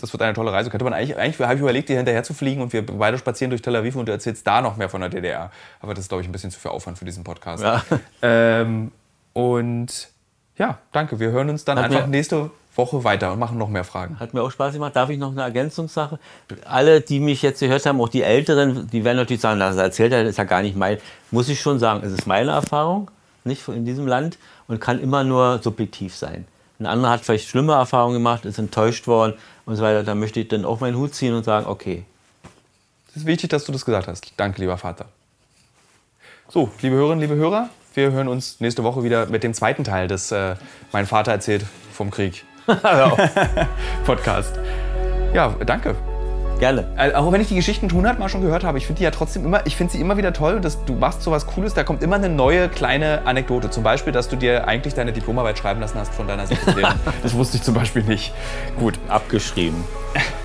Das wird eine tolle Reise. Könnte man eigentlich, eigentlich habe ich überlegt, dir hinterher zu fliegen und wir beide spazieren durch Tel Aviv und du erzählst da noch mehr von der DDR. Aber das ist, glaube ich, ein bisschen zu viel Aufwand für diesen Podcast. Ja. Ähm, und ja, danke. Wir hören uns dann Hat einfach nächste Woche weiter und machen noch mehr Fragen. Hat mir auch Spaß gemacht. Darf ich noch eine Ergänzungssache? Alle, die mich jetzt gehört haben, auch die Älteren, die werden natürlich sagen, das erzählt er, das ist ja gar nicht mein. Muss ich schon sagen, es ist meine Erfahrung, nicht in diesem Land und kann immer nur subjektiv sein. Ein anderer hat vielleicht schlimme Erfahrungen gemacht, ist enttäuscht worden und so weiter. Da möchte ich dann auch meinen Hut ziehen und sagen, okay, Es ist wichtig, dass du das gesagt hast. Danke, lieber Vater. So, liebe Hörerinnen, liebe Hörer, wir hören uns nächste Woche wieder mit dem zweiten Teil des äh, Mein Vater erzählt vom Krieg Podcast. Ja, danke. Gerne. Äh, Auch wenn ich die Geschichten hundertmal schon gehört habe, ich finde die ja trotzdem immer, ich finde sie immer wieder toll, dass du machst so was Cooles, da kommt immer eine neue kleine Anekdote. Zum Beispiel, dass du dir eigentlich deine Diplomarbeit schreiben lassen hast von deiner Sekretärin. das wusste ich zum Beispiel nicht. Gut, Abgeschrieben.